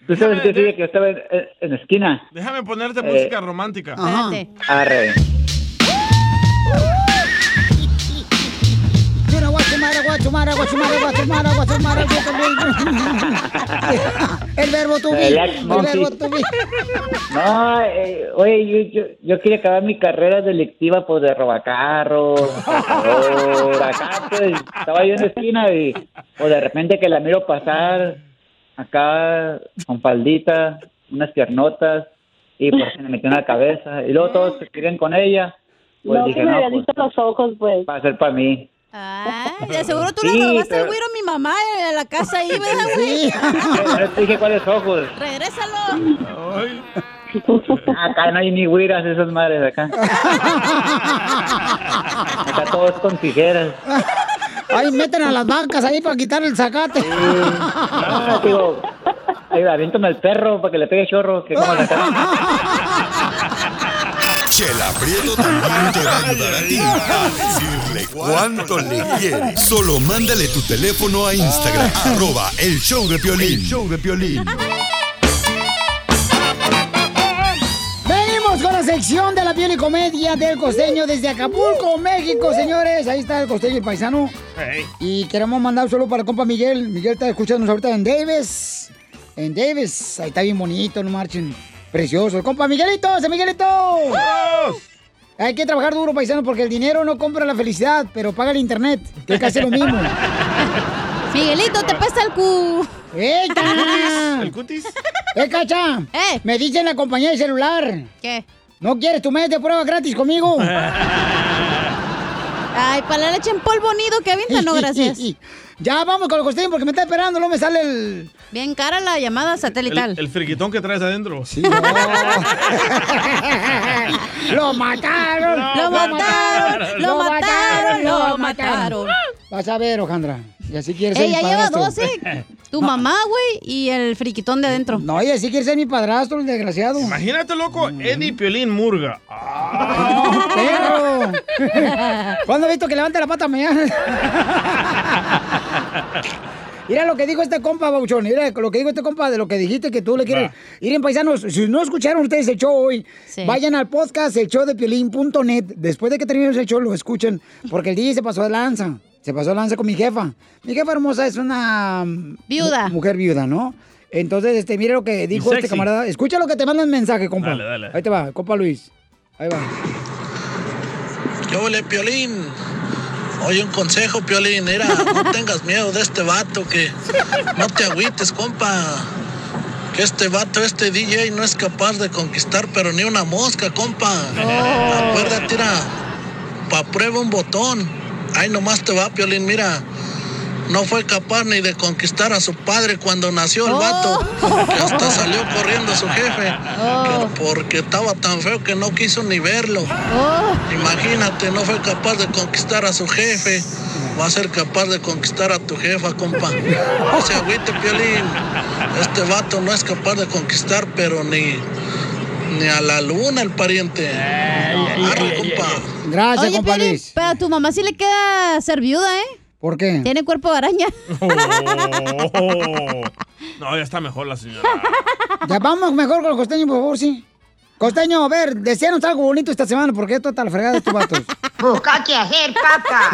Tú sabes que día que yo estaba en, en la esquina. Déjame ponerte Eh, música romántica. Ajá. Arre. El verbo to be. El monkey. verbo to be. No, eh, oye, yo, yo, yo quería acabar mi carrera delictiva pues de robacarros, acá pues estaba yo en la esquina y pues de repente que la miro pasar acá con faldita, unas piernotas y pues se me metió en la cabeza. Y luego todos se querían con ella. Pues no, dije, que me no, había pues visto los ojos, pues. va a ser para mí. Ah, de seguro tú Sí, le robaste el pero- güiro a mi mamá en la casa ahí, ¿verdad, güey? Yo te dije cuáles ojos. Regrésalo. Acá no hay ni güiras esas madres acá. Acá todos con tijeras. Ahí meten a las vacas ahí para quitar el zacate. Ah, digo, digo, aviéntame el perro para que le pegue chorro. Que como la Chela Prieto también te va a ayudar a ti a decirle cuánto le quieres. Solo mándale tu teléfono a Instagram, arroba el show de Piolín. show de Piolín. Venimos con la sección de la piel y comedia del costeño desde Acapulco, México, señores. Ahí está el costeño, el paisano. Y queremos mandar un saludo para el compa Miguel. Miguel está escuchándonos ahorita en Davis. En Davis. Ahí está bien bonito, no marchen. Precioso. El compa Miguelito, ese Miguelito. Hay que trabajar duro, paisano, porque el dinero no compra la felicidad, pero paga el internet, que es casi lo mismo. Miguelito, te pesta el cu. ¡Eita! ¿El cutis? ¡Eh, cacha! ¿Eh? Me dicen la compañía de celular. ¿Qué? ¿No quieres tu mes de prueba gratis conmigo? Ay, para la leche en polvo nido que avienta, no, gracias. Ya vamos con el costeño porque me está esperando, no me sale el... Bien cara la llamada satelital. El, el friquitón que traes adentro. Sí. ¡Lo mataron! Lo mataron, lo mataron, lo mataron. Vas a ver, Ojandra. Y así quieres Ey, ser mi lleva padrastro. 12. Tu mamá, güey, y el friquitón de adentro. No, ella sí quiere ser mi padrastro, el desgraciado. Imagínate, loco, Eddie Piolín Murga. ¡Perro! ¿Cuándo has visto que levante la pata mañana? Mira lo que dijo este compa, Bauchón. Mira lo que dijo este compa de lo que dijiste que tú le quieres. Ir en paisanos, si no escucharon ustedes el show hoy, Sí. vayan al podcast, el show de piolín.net. Después de que terminemos el show, lo escuchen. Porque el DJ se pasó de lanza. Se pasó de lanza con mi jefa. Mi jefa hermosa es una. Viuda. mu- mujer viuda, ¿no? Entonces, este, mira lo que dijo este camarada. Escucha lo que te manda el mensaje, compa. Dale, dale. Ahí te va, compa Luis. Ahí va. Yo ole, Piolín. Oye, un consejo, Piolín. Mira, no tengas miedo de este vato, que no te agüites, compa. Que este vato, este DJ, no es capaz de conquistar, pero ni una mosca, compa. Acuérdate, mira, pa' prueba un botón. Ay, nomás te va, Piolín, mira. No fue capaz ni de conquistar a su padre cuando nació el vato, que hasta salió corriendo su jefe, que porque estaba tan feo que no quiso ni verlo. Imagínate, no fue capaz de conquistar a su jefe, va a ser capaz de conquistar a tu jefa, compa. No se agüite, Piolín. Este vato no es capaz de conquistar, pero ni, ni a la luna el pariente. Arre, compa. Gracias, Oye, compa Piolín, Luis. pero a tu mamá sí le queda ser viuda, ¿eh? ¿Por qué? Tiene cuerpo de araña. Oh. No, ya está mejor la señora. Ya vamos mejor con el costeño, por favor, sí. Costeño, a ver, deseanos algo bonito esta semana, porque esto está la fregada de estos vatos. Busca qué hacer, papá.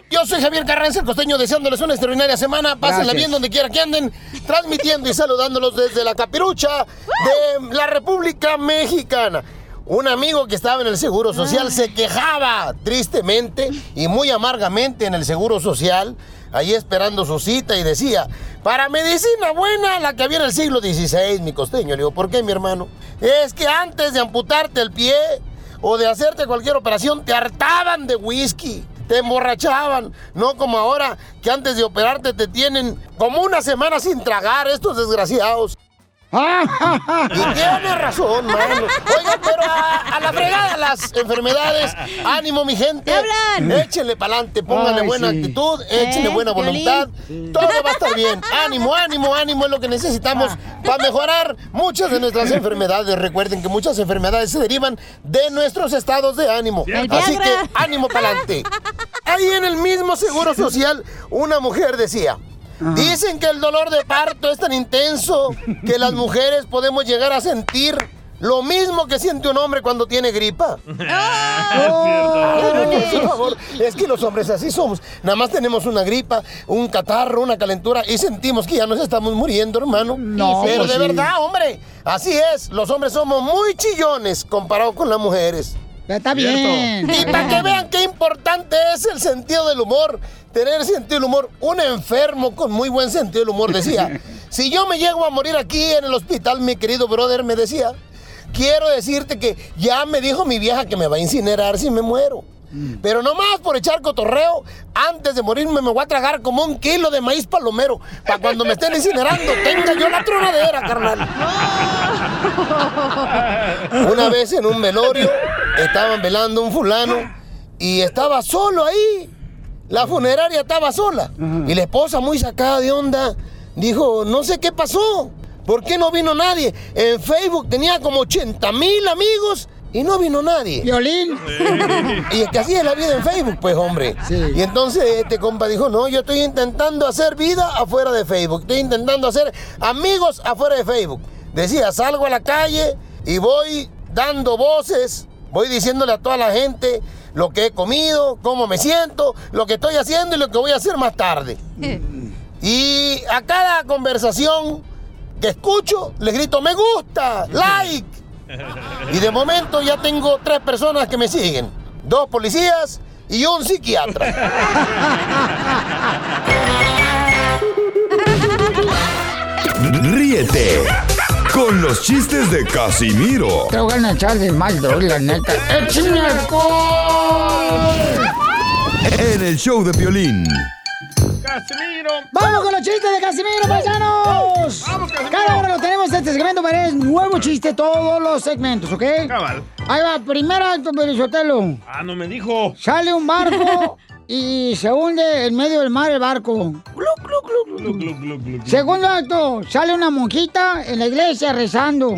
Yo soy Javier Carranza, el costeño, deseándoles una extraordinaria semana. Pásenla Gracias. bien donde quiera que anden, transmitiendo y saludándolos desde la capirucha de la República Mexicana. Un amigo que estaba en el Seguro Social se quejaba tristemente y muy amargamente en el Seguro Social, ahí esperando su cita y decía, para medicina buena, la que había en el siglo XVI, mi costeño. Le digo, ¿por qué, mi hermano? Es que antes de amputarte el pie o de hacerte cualquier operación, te hartaban de whisky. Te emborrachaban, no como ahora que antes de operarte te tienen como una semana sin tragar estos desgraciados. Y tiene razón, mano. Oigan, pero a, a la fregada las enfermedades. Ánimo, mi gente. Échenle para adelante, pónganle Ay, buena sí. actitud, échenle Eh, buena voluntad. Todo va a estar bien. Ánimo, ánimo, ánimo es lo que necesitamos para mejorar muchas de nuestras enfermedades. Recuerden que muchas enfermedades se derivan de nuestros estados de ánimo. El Así que ánimo para adelante. Ahí en el mismo seguro social, una mujer decía. Dicen que el dolor de parto es tan intenso que las mujeres podemos llegar a sentir lo mismo que siente un hombre cuando tiene gripa. Oh, por favor, es que los hombres así somos. Nada más tenemos una gripa, un catarro, una calentura y sentimos que ya nos estamos muriendo, hermano. No, Pero pues de sí. verdad, hombre, así es. Los hombres somos muy chillones comparados con las mujeres. Está bien. Y para que vean qué importante es el sentido del humor, tener sentido del humor. Un enfermo con muy buen sentido del humor decía, si yo me llego a morir aquí en el hospital, mi querido brother me decía, quiero decirte que ya me dijo mi vieja que me va a incinerar si me muero. Pero nomás por echar cotorreo, antes de morirme me voy a tragar como un kilo de maíz palomero. Para cuando me estén incinerando, tenga yo la tronadera, carnal. Una vez en un velorio, estaban velando un fulano y estaba solo ahí. La funeraria estaba sola. Y la esposa, muy sacada de onda, dijo, no sé qué pasó. ¿Por qué no vino nadie? En Facebook tenía como 80 mil amigos y no vino nadie. Violín. Y es que así es la vida en Facebook, pues, hombre. Y entonces este compa dijo, no, yo estoy intentando hacer vida afuera de Facebook. Estoy intentando hacer amigos afuera de Facebook. Decía, salgo a la calle y voy dando voces, voy diciéndole a toda la gente lo que he comido, cómo me siento, lo que estoy haciendo y lo que voy a hacer más tarde. Y a cada conversación que escucho, le grito, me gusta, like. Y de momento ya tengo tres personas que me siguen. Dos policías y un psiquiatra. Ríete con los chistes de Casimiro Te voy a echar de mal, droga, la neta. ¡Échame alcohol! en el show de violín. ¡Casimiro! ¡Vamos con los chistes de Casimiro, paisanos! ¡Vamos, Casimiro! Cada hora lo tenemos este segmento, pero es nuevo chiste todos los segmentos, ¿ok? Cabal. Ahí va, primer acto, Pelizotelo. Ah, no me dijo. Sale un barco y se hunde en medio del mar el barco. Gluc, gluc, gluc, gluc. Segundo acto, sale una monjita en la iglesia rezando.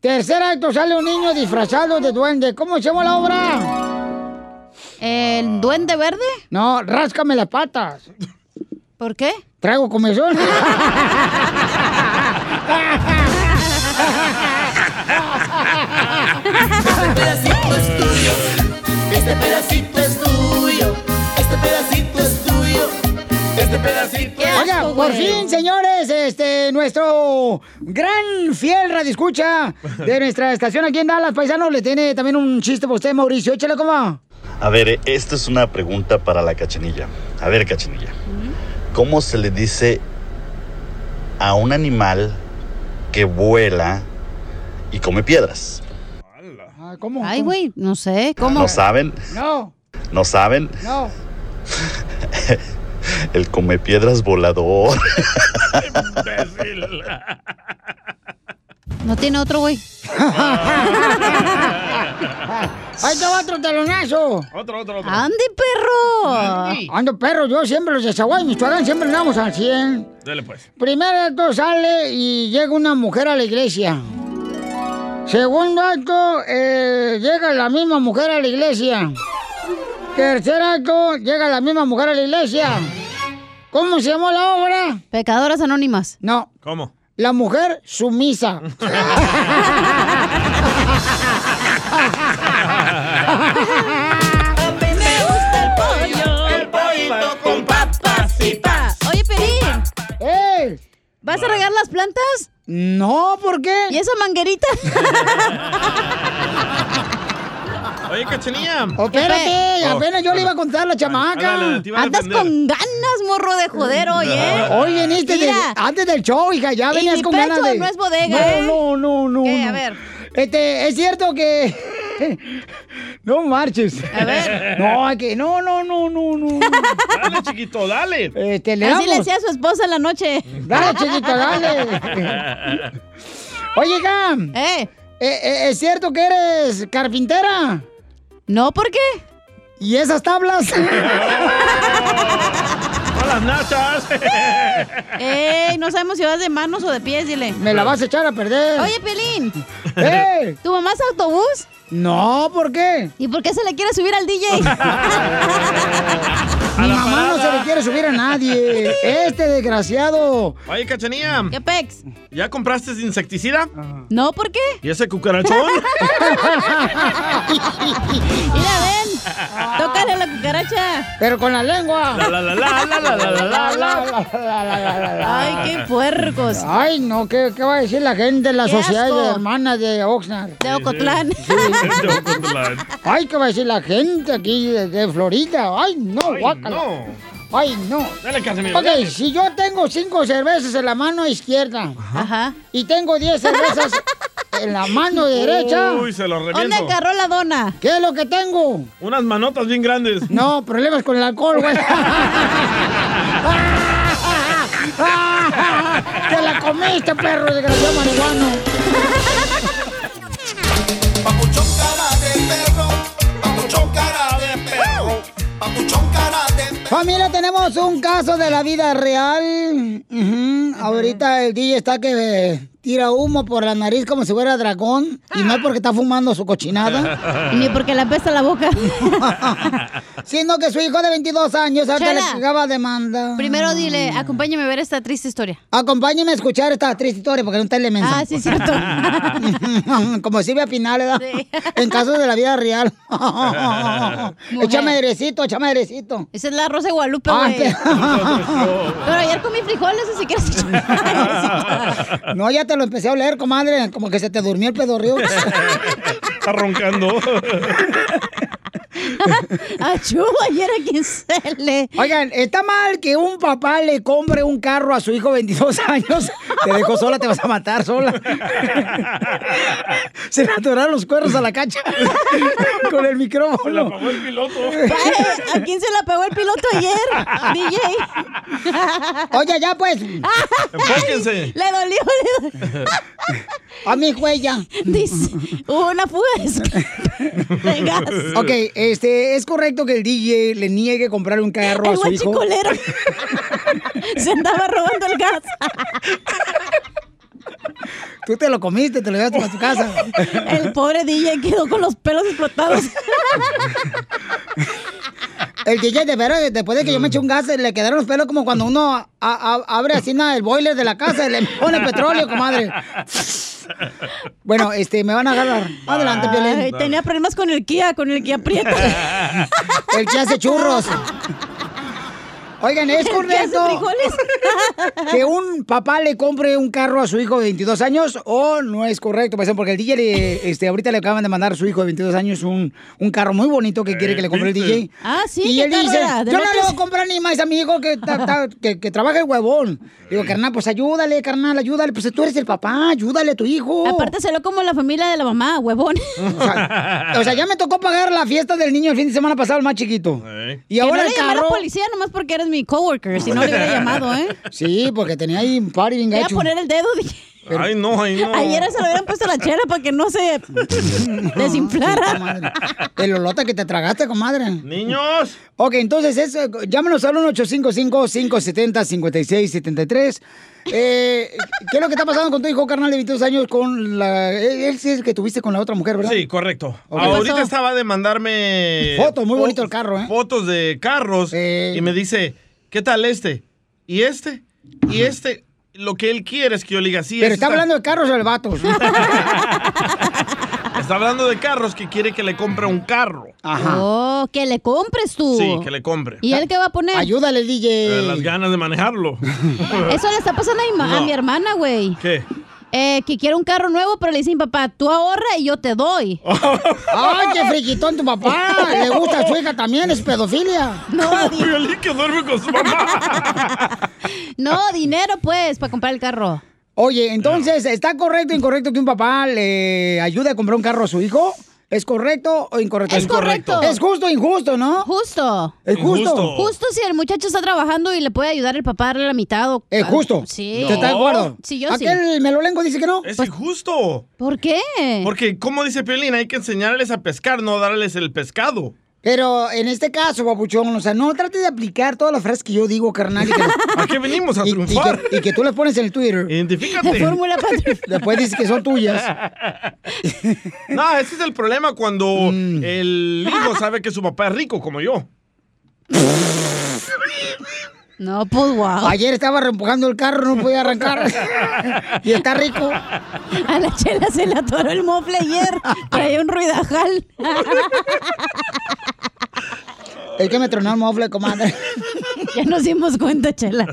Tercer acto, sale un niño disfrazado de duende. ¿Cómo se llama la obra? ¿El duende verde? No, ráscame las patas. ¿Por qué? Traigo comezón. Este pedacito es tuyo. Este pedacito es tuyo. Este pedacito Oiga, por fin, señores, este, nuestro gran fiel radioescucha de nuestra estación aquí en Dallas, paisano, le tiene también un chiste para usted, Mauricio. Échale, ¿cómo? A ver, esta es una pregunta para la cachanilla. A ver, cachanilla. ¿Cómo se le dice a un animal que vuela y come piedras? Ah, ¿Cómo? Ay, güey, no sé, ¿cómo? ¿No saben? No, ¿No saben? no. El come piedras volador. No tiene otro, güey. Ahí te va otro talonazo. Otro, otro, otro. ¡Ande, perro! Ando perro, yo siempre los de Zaguay, Michoacán, siempre andamos al 100. Dale pues. Primer acto sale y llega una mujer a la iglesia. Segundo acto, eh, llega la misma mujer a la iglesia. Tercer acto, llega la misma mujer a la iglesia. ¿Cómo se llamó la obra? Pecadoras anónimas. No, ¿Cómo? la mujer sumisa. Me gusta el pollo. El pollito con papas y pa. Oye, Pelín, ¡Eh! ¿vas a regar las plantas? No, ¿por qué? ¿Y esa manguerita? Oye, cachanilla. Oh, espérate, Oh. apenas yo le iba a contar a la chamaca. Andas con ganas, morro de joder hoy, ¿eh? Hoy de- Mira. antes del show, hija, ya venías con ganas de... no es bodega, no, ¿eh? No, no, no. A ver. Este, es cierto que... No marches. A ver. No, hay que... No, no, no, no, no. Dale, chiquito, dale. Este, le Así le decía a su esposa en la noche. Dale, chiquito, dale. Oye, Gam. ¿Eh? ¿Es cierto que eres carpintera? No, ¿por qué? ¿Y esas tablas? ¡Con las nachas! Ey, no sabemos si vas de manos o de pies, dile. Me la vas a echar a perder. Oye, Pelín, ¡Eh! ¿tu mamá es autobús? No, ¿por qué? ¿Y por qué se le quiere subir al DJ? Mi mamá no se le quiere subir a nadie. Este desgraciado. Oye, cachanilla. ¿Qué pex? ¿Ya compraste insecticida? No, ¿por qué? ¿Y ese cucarachón? Mira, ven. Tócale a la cucaracha. Pero con la lengua. La, la, la, la, la, la, la, la, la. Ay, qué puercos. Ay, no, ¿qué, qué va a decir la gente de la sociedad asco. de hermanas de Oxnard? De Ocotlán. Ay, ¿qué va a decir la gente aquí de, de Florida? Ay, no, Ay. No. Ay, no. Dale, Casimiro. Ok, dale. si yo tengo cinco cervezas en la mano izquierda y tengo diez cervezas en la mano derecha. Uy, se lo reviento. ¿Dónde agarró la dona? ¿Qué es lo que tengo? Unas manotas bien grandes. No, problemas con el alcohol, güey. ¡Te la comiste, perro desgraciado marihuano! Familia, tenemos un caso de la vida real. Ahorita el DJ está que eh, tira humo por la nariz como si fuera dragón. Y no es porque está fumando su cochinada. Ni porque le apesta la boca. Sino que su hijo de 22 años ahorita le Chela. pegaba demanda. Primero dile, acompáñame a ver esta triste historia. Acompáñeme a escuchar esta triste historia porque no está el mensaje. Ah, sí, cierto. Como Silvia Pinal, ¿verdad? En casos de la vida real. échame airecito, échame airecito. Esa es la Rosa de Guadalupe, Ah, güey. pe- Pero ayer comí frijoles, así que... No, ya te lo empecé a oler, comadre. Como que se te durmió el pedorrío. Está roncando. Achú, ayer a quien se le... Oigan, ¿está mal que un papá le compre un carro a su hijo de 22 años? Te dejó sola, te vas a matar sola. Se le atoraron los cuernos a la cacha con el micrófono. Se la apagó el piloto. ¿A quién se la pegó el piloto ayer? DJ. Oye, ya pues. Enfóquense. Le dolió, le dolió. A mi huella. Dice, hubo una fuga de gas. Ok, este, ¿es correcto que el DJ le niegue comprar un carro a El su hijo? Se andaba robando el gas. Tú te lo comiste, te lo llevaste para tu casa. El pobre DJ quedó con los pelos explotados. El DJ de veras, después de que yo me eché un gas, le quedaron los pelos como cuando uno a- a- abre así nada el boiler de la casa y le pone petróleo, comadre. Bueno, este, me van a agarrar. Adelante, Piolín. tenía problemas con el Kia, con el Kia Prieta. El que hace churros. Oigan, ¿es correcto que un papá le compre un carro a su hijo de 22 años o no es correcto? Porque el DJ, le- este, ahorita le acaban de mandar a su hijo de 22 años un, un carro muy bonito que quiere que le compre el. DJ. Ah, sí, Y ¿qué él carro dice, yo no le voy a comprar ni más a mi hijo que, ta- ta- que, que trabaja el huevón. Digo, carnal, pues ayúdale, carnal, ayúdale. Pues tú eres el papá, ayúdale a tu hijo. Aparte se lo como la familia de la mamá, huevón. O sea, o sea, ya me tocó pagar la fiesta del niño el fin de semana pasado, el más chiquito. Y Que ahora no le el llamé a la carro... policía nomás porque eres mi coworker, si no le hubiera llamado, ¿eh? Sí, porque tenía ahí un party bien Voy a poner el dedo, dije. Ay, no, ay, no. Ayer se lo hubieran puesto a la chela para que no se desinflara. El olota que te tragaste, comadre. Niños. Ok, entonces, eso, llámenos al 1-855-570-5673. Eh, ¿Qué es lo que está pasando con tu hijo, carnal, de 22 años? Con la... Él sí es el que tuviste con la otra mujer, ¿verdad? Sí, correcto. Ok. Ahorita pasó? estaba de mandarme... Fotos, muy bonito el carro, ¿eh? Fotos de carros. Y me dice, ¿qué tal este? ¿Y este? ¿Y este? Lo que él quiere es que yo le diga, sí, Pero está hablando de carros o de vatos. Está hablando de carros que quiere que le compre un carro. Oh, que le compres tú. Sí, que le compre. ¿Y él qué va a poner? Ayúdale, DJ. Eh, las ganas de manejarlo. Eso le está pasando a mi, a mi hermana, güey. ¿Qué? Eh, que quiere un carro nuevo, pero le dicen, papá, tú ahorra y yo te doy. ¡Ay, qué friquitón tu papá! Le gusta a su hija también, es pedofilia. No, que duerme con su mamá. no, dinero, pues, para comprar el carro. Oye, entonces, ¿está correcto o incorrecto que un papá le ayude a comprar un carro a su hijo? ¿Es correcto o incorrecto? Es correcto. Es justo o injusto, ¿no? Justo. Es justo. Justo si el muchacho está trabajando y le puede ayudar el papá a darle la mitad o... Es justo. Sí. ¿Te está de acuerdo? Sí, yo sí. Aquel melolengo dice que no. Es injusto. ¿Por qué? Porque, como dice Piolín, hay que enseñarles a pescar, no darles el pescado. Pero en este caso, papuchón, o sea, no trate de aplicar todas las frases que yo digo, carnal. Y que, ¿A qué venimos? A y- y triunfar. que, y que tú las pones en el Twitter. Identifícate. De fórmula para Después dices que son tuyas. No, ese es el problema cuando Mm. el hijo sabe que su papá es rico, como yo. No, pues wow. Ayer estaba reempujando el carro, no podía arrancar. y está rico. A la chela se le atoró el mofle ayer. Traía un ruidajal. Es que me tronó el mofle, comadre. ya nos dimos cuenta, chela.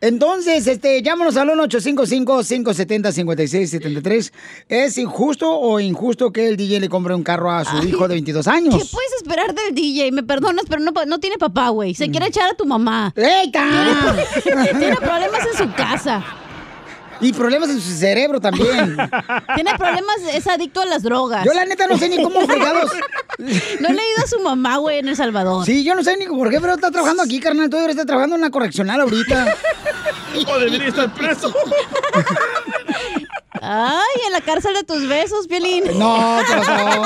Entonces, este, llámanos al 1-855-570-5673. ¿Es injusto o injusto que el DJ le compre un carro a su hijo de 22 años? ¿Qué puedes esperar del DJ? Me perdonas, pero no, no tiene papá, güey. Se quiere echar a tu mamá. ¡Eita! Tiene, tiene problemas en su casa. Y problemas en su cerebro también. Tiene problemas, es adicto a las drogas. Yo la neta no sé ni cómo fregados. No le he ido a su mamá, güey, en El Salvador. Sí, yo no sé ni por qué, pero está trabajando aquí, carnal. Tú deberías estar trabajando en una correccional ahorita. O debería estar preso. Ay, en la cárcel de tus besos, Piolín. No, ¿qué pasó?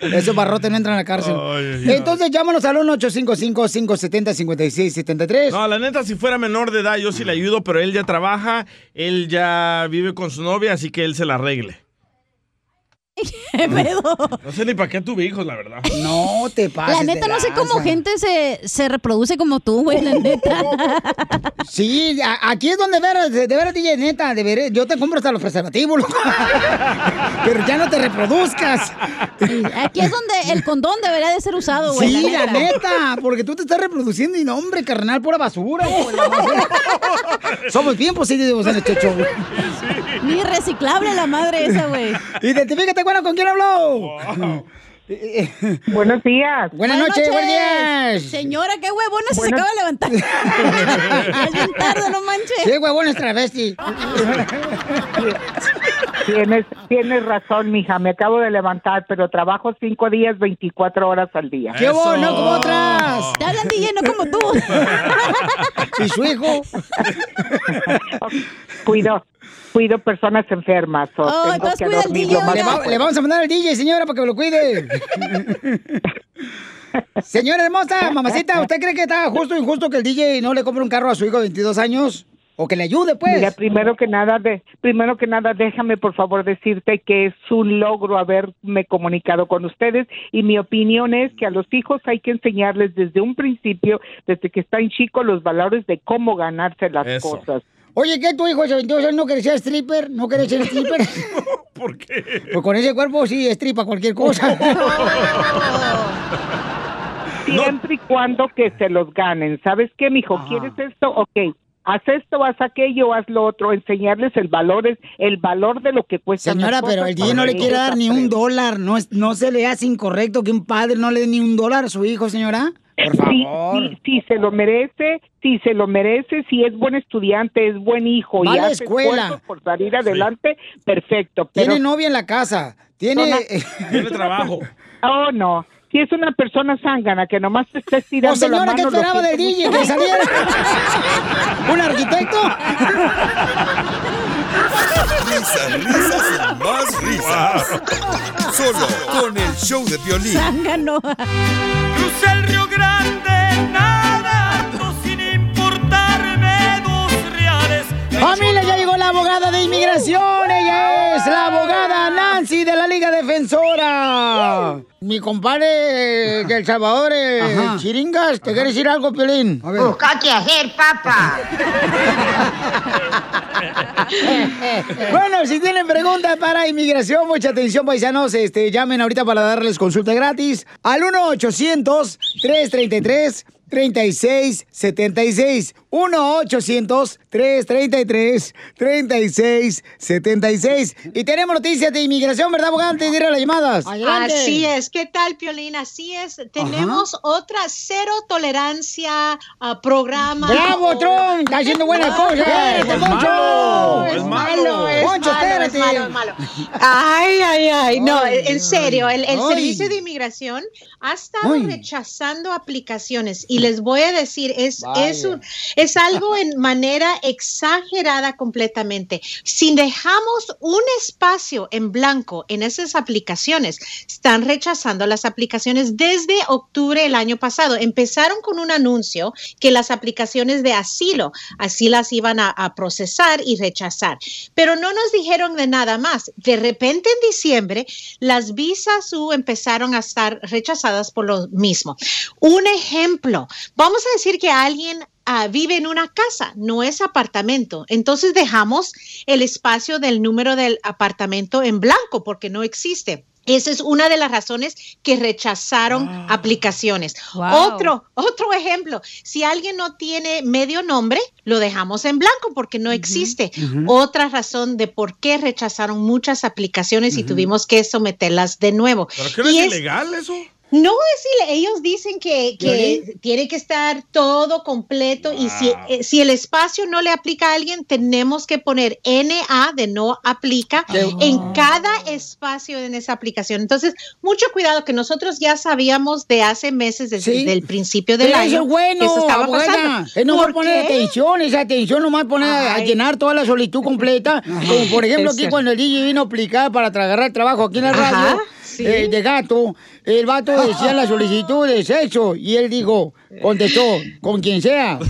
Esos barrotes no entran a la cárcel. Ay. Entonces llámanos al 1-855-570-5673. No, la neta, si fuera menor de edad, yo sí le ayudo, pero él ya trabaja, él ya vive con su novia, así que él se la arregle. ¿Qué pedo? No sé ni para qué tuve hijos, la verdad. No te pases La neta, de no sé cómo lanza. gente se, se reproduce como tú, güey, la neta. Sí, a- aquí es donde veras, de, de veras, DJ, neta, de veras, yo te compro hasta los preservativos, loco. Pero ya no te reproduzcas. Aquí es donde el condón debería de ser usado, güey. Sí, la neta, porque tú te estás reproduciendo y no, hombre, carnal, pura basura. güey, la basura. Somos bien positivos en este show. Ni reciclable la madre esa, güey. Identifícate, bueno, ¿con quién habló? Buenos días. Buenas noches, buenos días. Señora, qué huevona se Buenas- acaba de levantar. es bien tarde, no manches. Sí, huevón es travesti. Tienes, tienes razón, mija. Me acabo de levantar, pero trabajo cinco días, 24 horas al día. ¡Qué bueno, como otras! Te hablan DJ, no como tú. ¿Y su hijo? Cuido, cuido personas enfermas. o Ay, tengo pues que cuida al dormir DJ, lo más Le, va- posible. le vamos a mandar al DJ, señora, para que me lo cuide. Señora hermosa, mamacita, ¿usted cree que está justo o injusto que el DJ no le compre un carro a su hijo de 22 años? O que le ayude, pues. Mira, primero que nada, de, primero que nada, déjame por favor decirte que es un logro haberme comunicado con ustedes y mi opinión es que a los hijos hay que enseñarles desde un principio, desde que están chicos, los valores de cómo ganarse las Eso. cosas. Oye, ¿qué tu hijo de 22 años no quería ser stripper? ¿No quería ser stripper? ¿Por qué? Pues con ese cuerpo sí, estripa cualquier cosa. Siempre y cuando que se los ganen. ¿Sabes qué, mijo? ¿Quieres esto? Ok. Haz esto, haz aquello, haz lo otro. Enseñarles el valor, es- el valor de lo que cuesta. Señora, pero el DJ no le quiere dar ni un dólar. No, es, no se le hace incorrecto que un padre no le dé ni un dólar a su hijo, señora. Por Sí, favor. sí, sí, se lo merece, si se lo merece, si es buen estudiante, es buen hijo Va a y la hace escuela. por salir adelante, perfecto. Pero Tiene novia en la casa. Tiene... Tiene trabajo. Oh, no. Si es una persona zángana que nomás te está estirando Oh, señora, la ¿qué mano, lo esperaba del DJ? ¿Que saliera? ¿Un arquitecto? Risas, risas y más risas. Solo con el show de violín. Zángano. Crucé el Río Grande nadando sin importarme dos reales. Familia, ya llegó la abogada de inmigración. Defensora. Mi compadre de El Salvador, eh, Ajá. Chiringas, ¿te quiere decir algo, Pelín? A ver. Busca qué hacer, papá. bueno, si tienen preguntas para inmigración, mucha atención, paisanos. Este, llamen ahorita para darles consulta gratis al 1-800-333-3676. 1-800-333-3676. Y tenemos noticias de inmigración, ¿verdad, abogada? Antes de ir a las llamadas. Así es. ¿Qué tal, Piolín? Así es. Tenemos otra cero tolerancia ah, programa. ¡Bravo, o- Trump! ¡Está haciendo buenas cosas! ¡Espérate, Es Poncho! malo, ¡Es es malo! malo, es ¡Poncho, malo, es malo, es malo. Ay, ay, ay. No, Ay, en serio, el, el. Servicio de Inmigración ha estado Ay. rechazando aplicaciones y les voy a decir, es, Vaya. es, un- es algo en manera exagerada completamente. Si dejamos un espacio en blanco en esas aplicaciones, están rechazando las aplicaciones desde octubre del año pasado. Empezaron con un anuncio que las aplicaciones de asilo así las iban a, a procesar y rechazar, pero no nos dijeron de nada más. De repente en diciembre las visas U empezaron a estar rechazadas por lo mismo. Un ejemplo, vamos a decir que alguien ah, vive en una casa, no es apartamento. Entonces dejamos el espacio del número del apartamento en blanco porque no existe. Esa es una de las razones que rechazaron aplicaciones. Wow. Otro, otro ejemplo, si alguien no tiene medio nombre, lo dejamos en blanco porque no existe. Otra razón de por qué rechazaron muchas aplicaciones y tuvimos que someterlas de nuevo. ¿Pero qué no Y es es- ilegal eso? No es ellos dicen que, que tiene que estar todo completo y si, eh, si el espacio no le aplica a alguien, tenemos que poner NA de no aplica en cada espacio en esa aplicación. Entonces, mucho cuidado que nosotros ya sabíamos de hace meses, desde Sí. el principio del Pero año, eso es bueno, que eso estaba pasando. Es ¿Por poner atención, esa atención, nomás poner a- llenar toda la solicitud completa. Como por ejemplo aquí cuando el DJ vino a aplicar para agarrar trabajo aquí en la Ajá, radio sí. eh, de gato, el vato decía la solicitud de sexo y él dijo, contestó, con quien sea.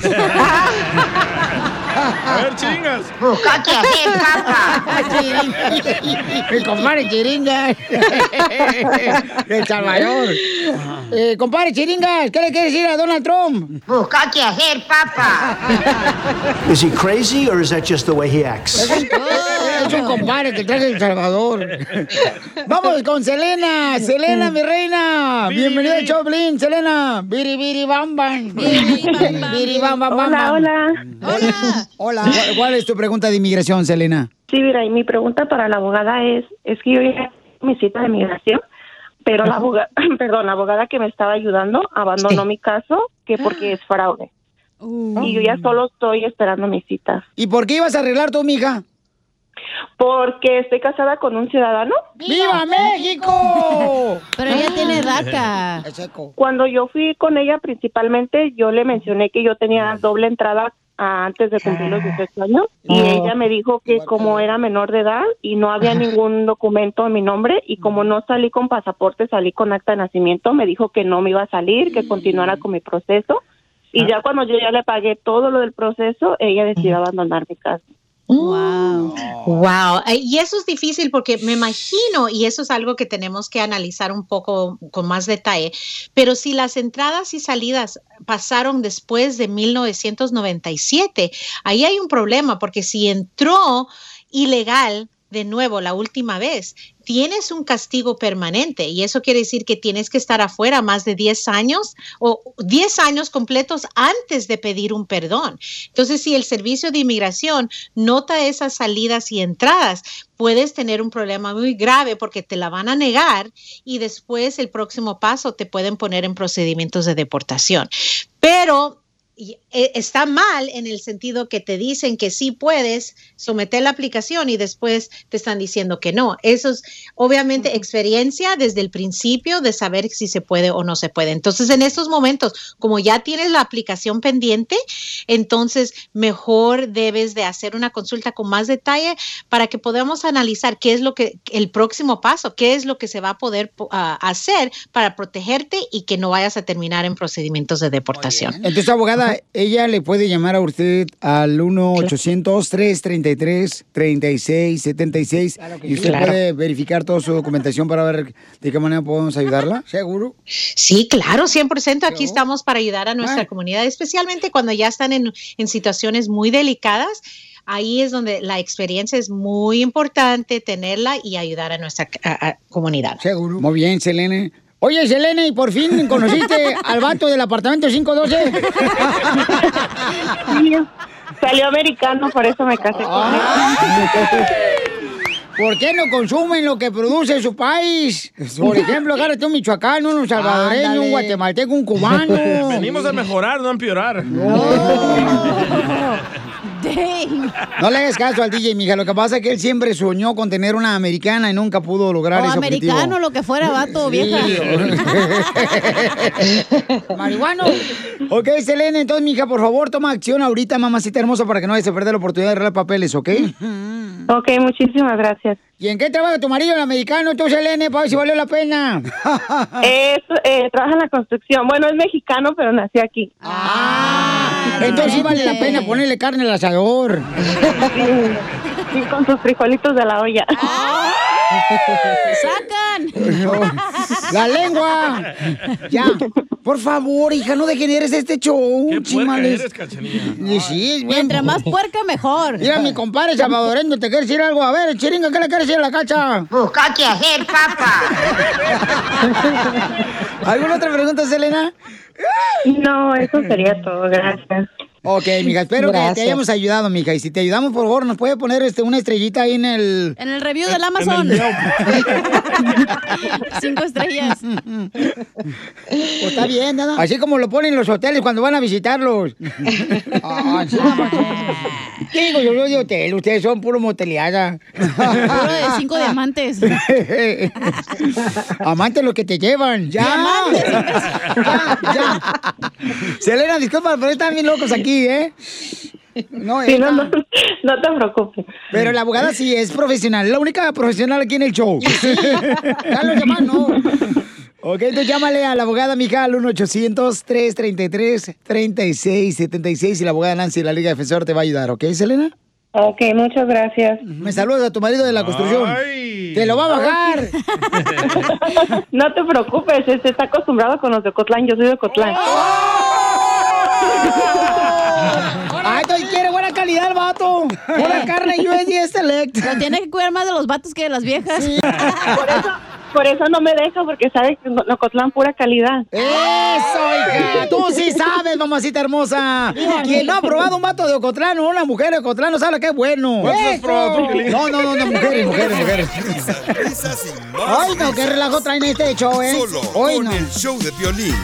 A ver, chingas. Busca qué hacer, papá. Mi compadre Chiringas. El Salvador. Eh, compadre Chiringas, ¿qué le quiere decir a Donald Trump? Busca qué hacer, papá. Is he crazy or is that just the way he acts? Es un, compadre que traje de El Salvador. Vamos con Selena. Selena, mi reina. Bienvenida al Choplin, Selena. Biri, biri, bam, bam. Biri, bam, bam, bam, Hola, bam. hola. Hola. ¿Cuál, cuál es tu pregunta de inmigración, Selena? Sí, mira, y mi pregunta para la abogada es, es que yo ya mi cita de migración, pero la abogada, perdón, la abogada que me estaba ayudando abandonó mi caso que porque es fraude. Y yo ya solo estoy esperando mi cita. ¿Y por qué ibas a arreglar tu mija? Porque estoy casada con un ciudadano. ¡Viva México! Pero ella tiene DACA. Cuando yo fui con ella principalmente, yo le mencioné que yo tenía doble entrada ah, antes de cumplir los 18 años y ella me dijo que como era menor de edad y no había ningún documento en mi nombre y como no salí con pasaporte, salí con acta de nacimiento, me dijo que no me iba a salir, que continuara con mi proceso. Y ya cuando yo ya le pagué todo lo del proceso, ella decidió abandonar mi casa. Wow. Wow. Eh, Y eso es difícil porque me imagino, y eso es algo que tenemos que analizar un poco con más detalle, pero si las entradas y salidas pasaron después de 1997, ahí hay un problema porque si entró ilegal de nuevo la última vez, tienes un castigo permanente y eso quiere decir que tienes que estar afuera más de 10 años o 10 años completos antes de pedir un perdón. Entonces, si el servicio de inmigración nota esas salidas y entradas, puedes tener un problema muy grave porque te la van a negar y después el próximo paso te pueden poner en procedimientos de deportación. Pero está mal en el sentido que te dicen que sí puedes someter la aplicación y después te están diciendo que no. Eso es obviamente experiencia desde el principio de saber si se puede o no se puede. Entonces, en estos momentos, como ya tienes la aplicación pendiente, entonces mejor debes de hacer una consulta con más detalle para que podamos analizar qué es lo que el próximo paso, qué es lo que se va a poder po- hacer para protegerte y que no vayas a terminar en procedimientos de deportación. Entonces, abogada, ella le puede llamar a usted al 1-800-333-3676 y usted Claro. puede verificar toda su documentación para ver de qué manera podemos ayudarla. ¿Seguro? Sí, claro, 100%. Aquí estamos para ayudar a nuestra Ah. comunidad, especialmente cuando ya están en, en situaciones muy delicadas. Ahí es donde la experiencia es muy importante tenerla y ayudar a nuestra a- a comunidad. Seguro. Muy bien, Selene. Oye, Selene, ¿y por fin conociste al vato del apartamento 512? Sí, salió americano, por eso me casé con él. ¿Por qué no consumen lo que produce su país? Por ejemplo, agárrate un michoacano, un salvadoreño, un guatemalteco, un cubano. Venimos a mejorar, no a empeorar. No le hagas caso al DJ, mija. Lo que pasa es que él siempre soñó con tener una americana y nunca pudo lograr O ese objetivo. americano, lo que fuera, vato, Sí. vieja. Marihuano. Ok, Selene, entonces, mija, por favor, toma acción ahorita, mamacita hermosa, para que no a perder la oportunidad de arreglar papeles, ¿ok? Ok, muchísimas gracias. ¿Y en qué trabaja tu marido, el americano, tú, Selene, para ver si valió la pena? Es, eh, trabaja en la construcción. Bueno, es mexicano, pero nació aquí. Entonces sí vale la pena ponerle carne al asador. Sí, con sus frijolitos de la olla. ¡Sacan! ¡La lengua! Ya. Por favor, hija, no degeneres este show, Qué puerca chimales. eres, Cachanilla. Y sí, Mientras más puerca, mejor. Mira, mi compadre salvadoreño, ¿te quiere decir algo? A ver, chiringa, ¿qué le quieres decir a la cacha? Busca qué hacer, papá. ¿Alguna otra pregunta, Selena? No, eso sería todo, gracias. Ok, mija, espero que te hayamos ayudado, mija. Y si te ayudamos, por favor, nos puede poner este, una estrellita ahí en el... En el review del Amazon. Cinco estrellas. Pues está bien, nada. Así como lo ponen en los hoteles cuando van a visitarlos. Ah, sí. ¿Qué digo? Yo soy de hotel, ustedes son puro moteleada. Puro de cinco diamantes. Amantes los que te llevan. Ya. Ya, ya. Selena, disculpa, pero están bien locos aquí, ¿eh? No, Sí, no, no, no te preocupes. Pero la abogada sí es profesional, la única profesional aquí en el show. Los demás no. Ok, entonces llámale a la abogada mija al 1-800-333-3676 y la abogada Nancy de la Liga Defensor te va a ayudar, ¿ok, Selena? Ok, muchas gracias. Me saludas a tu marido de la construcción. Te lo va a bajar. No te preocupes, este está acostumbrado con los de Cotlán, yo soy de Cotlán. Ay, tú quiere buena calidad el vato. Pura carne USD Select. Lo tiene que cuidar más de los vatos que de las viejas. Por eso, por eso no me deja, porque sabe que en Cotlán pura calidad. ¡Eso, hija! Tú sí sabes, mamacita hermosa. Quien no ha probado un vato de Ocotlán o una mujer de Ocotlán no sabe qué bueno. ¿Cuántos has ¡Eso! probado? No, no, no, no, mujeres, mujeres, mujeres. Risas y más Ay, no, qué relajo traen este show, ¿eh? Solo Hoy con no. el show de Piolín.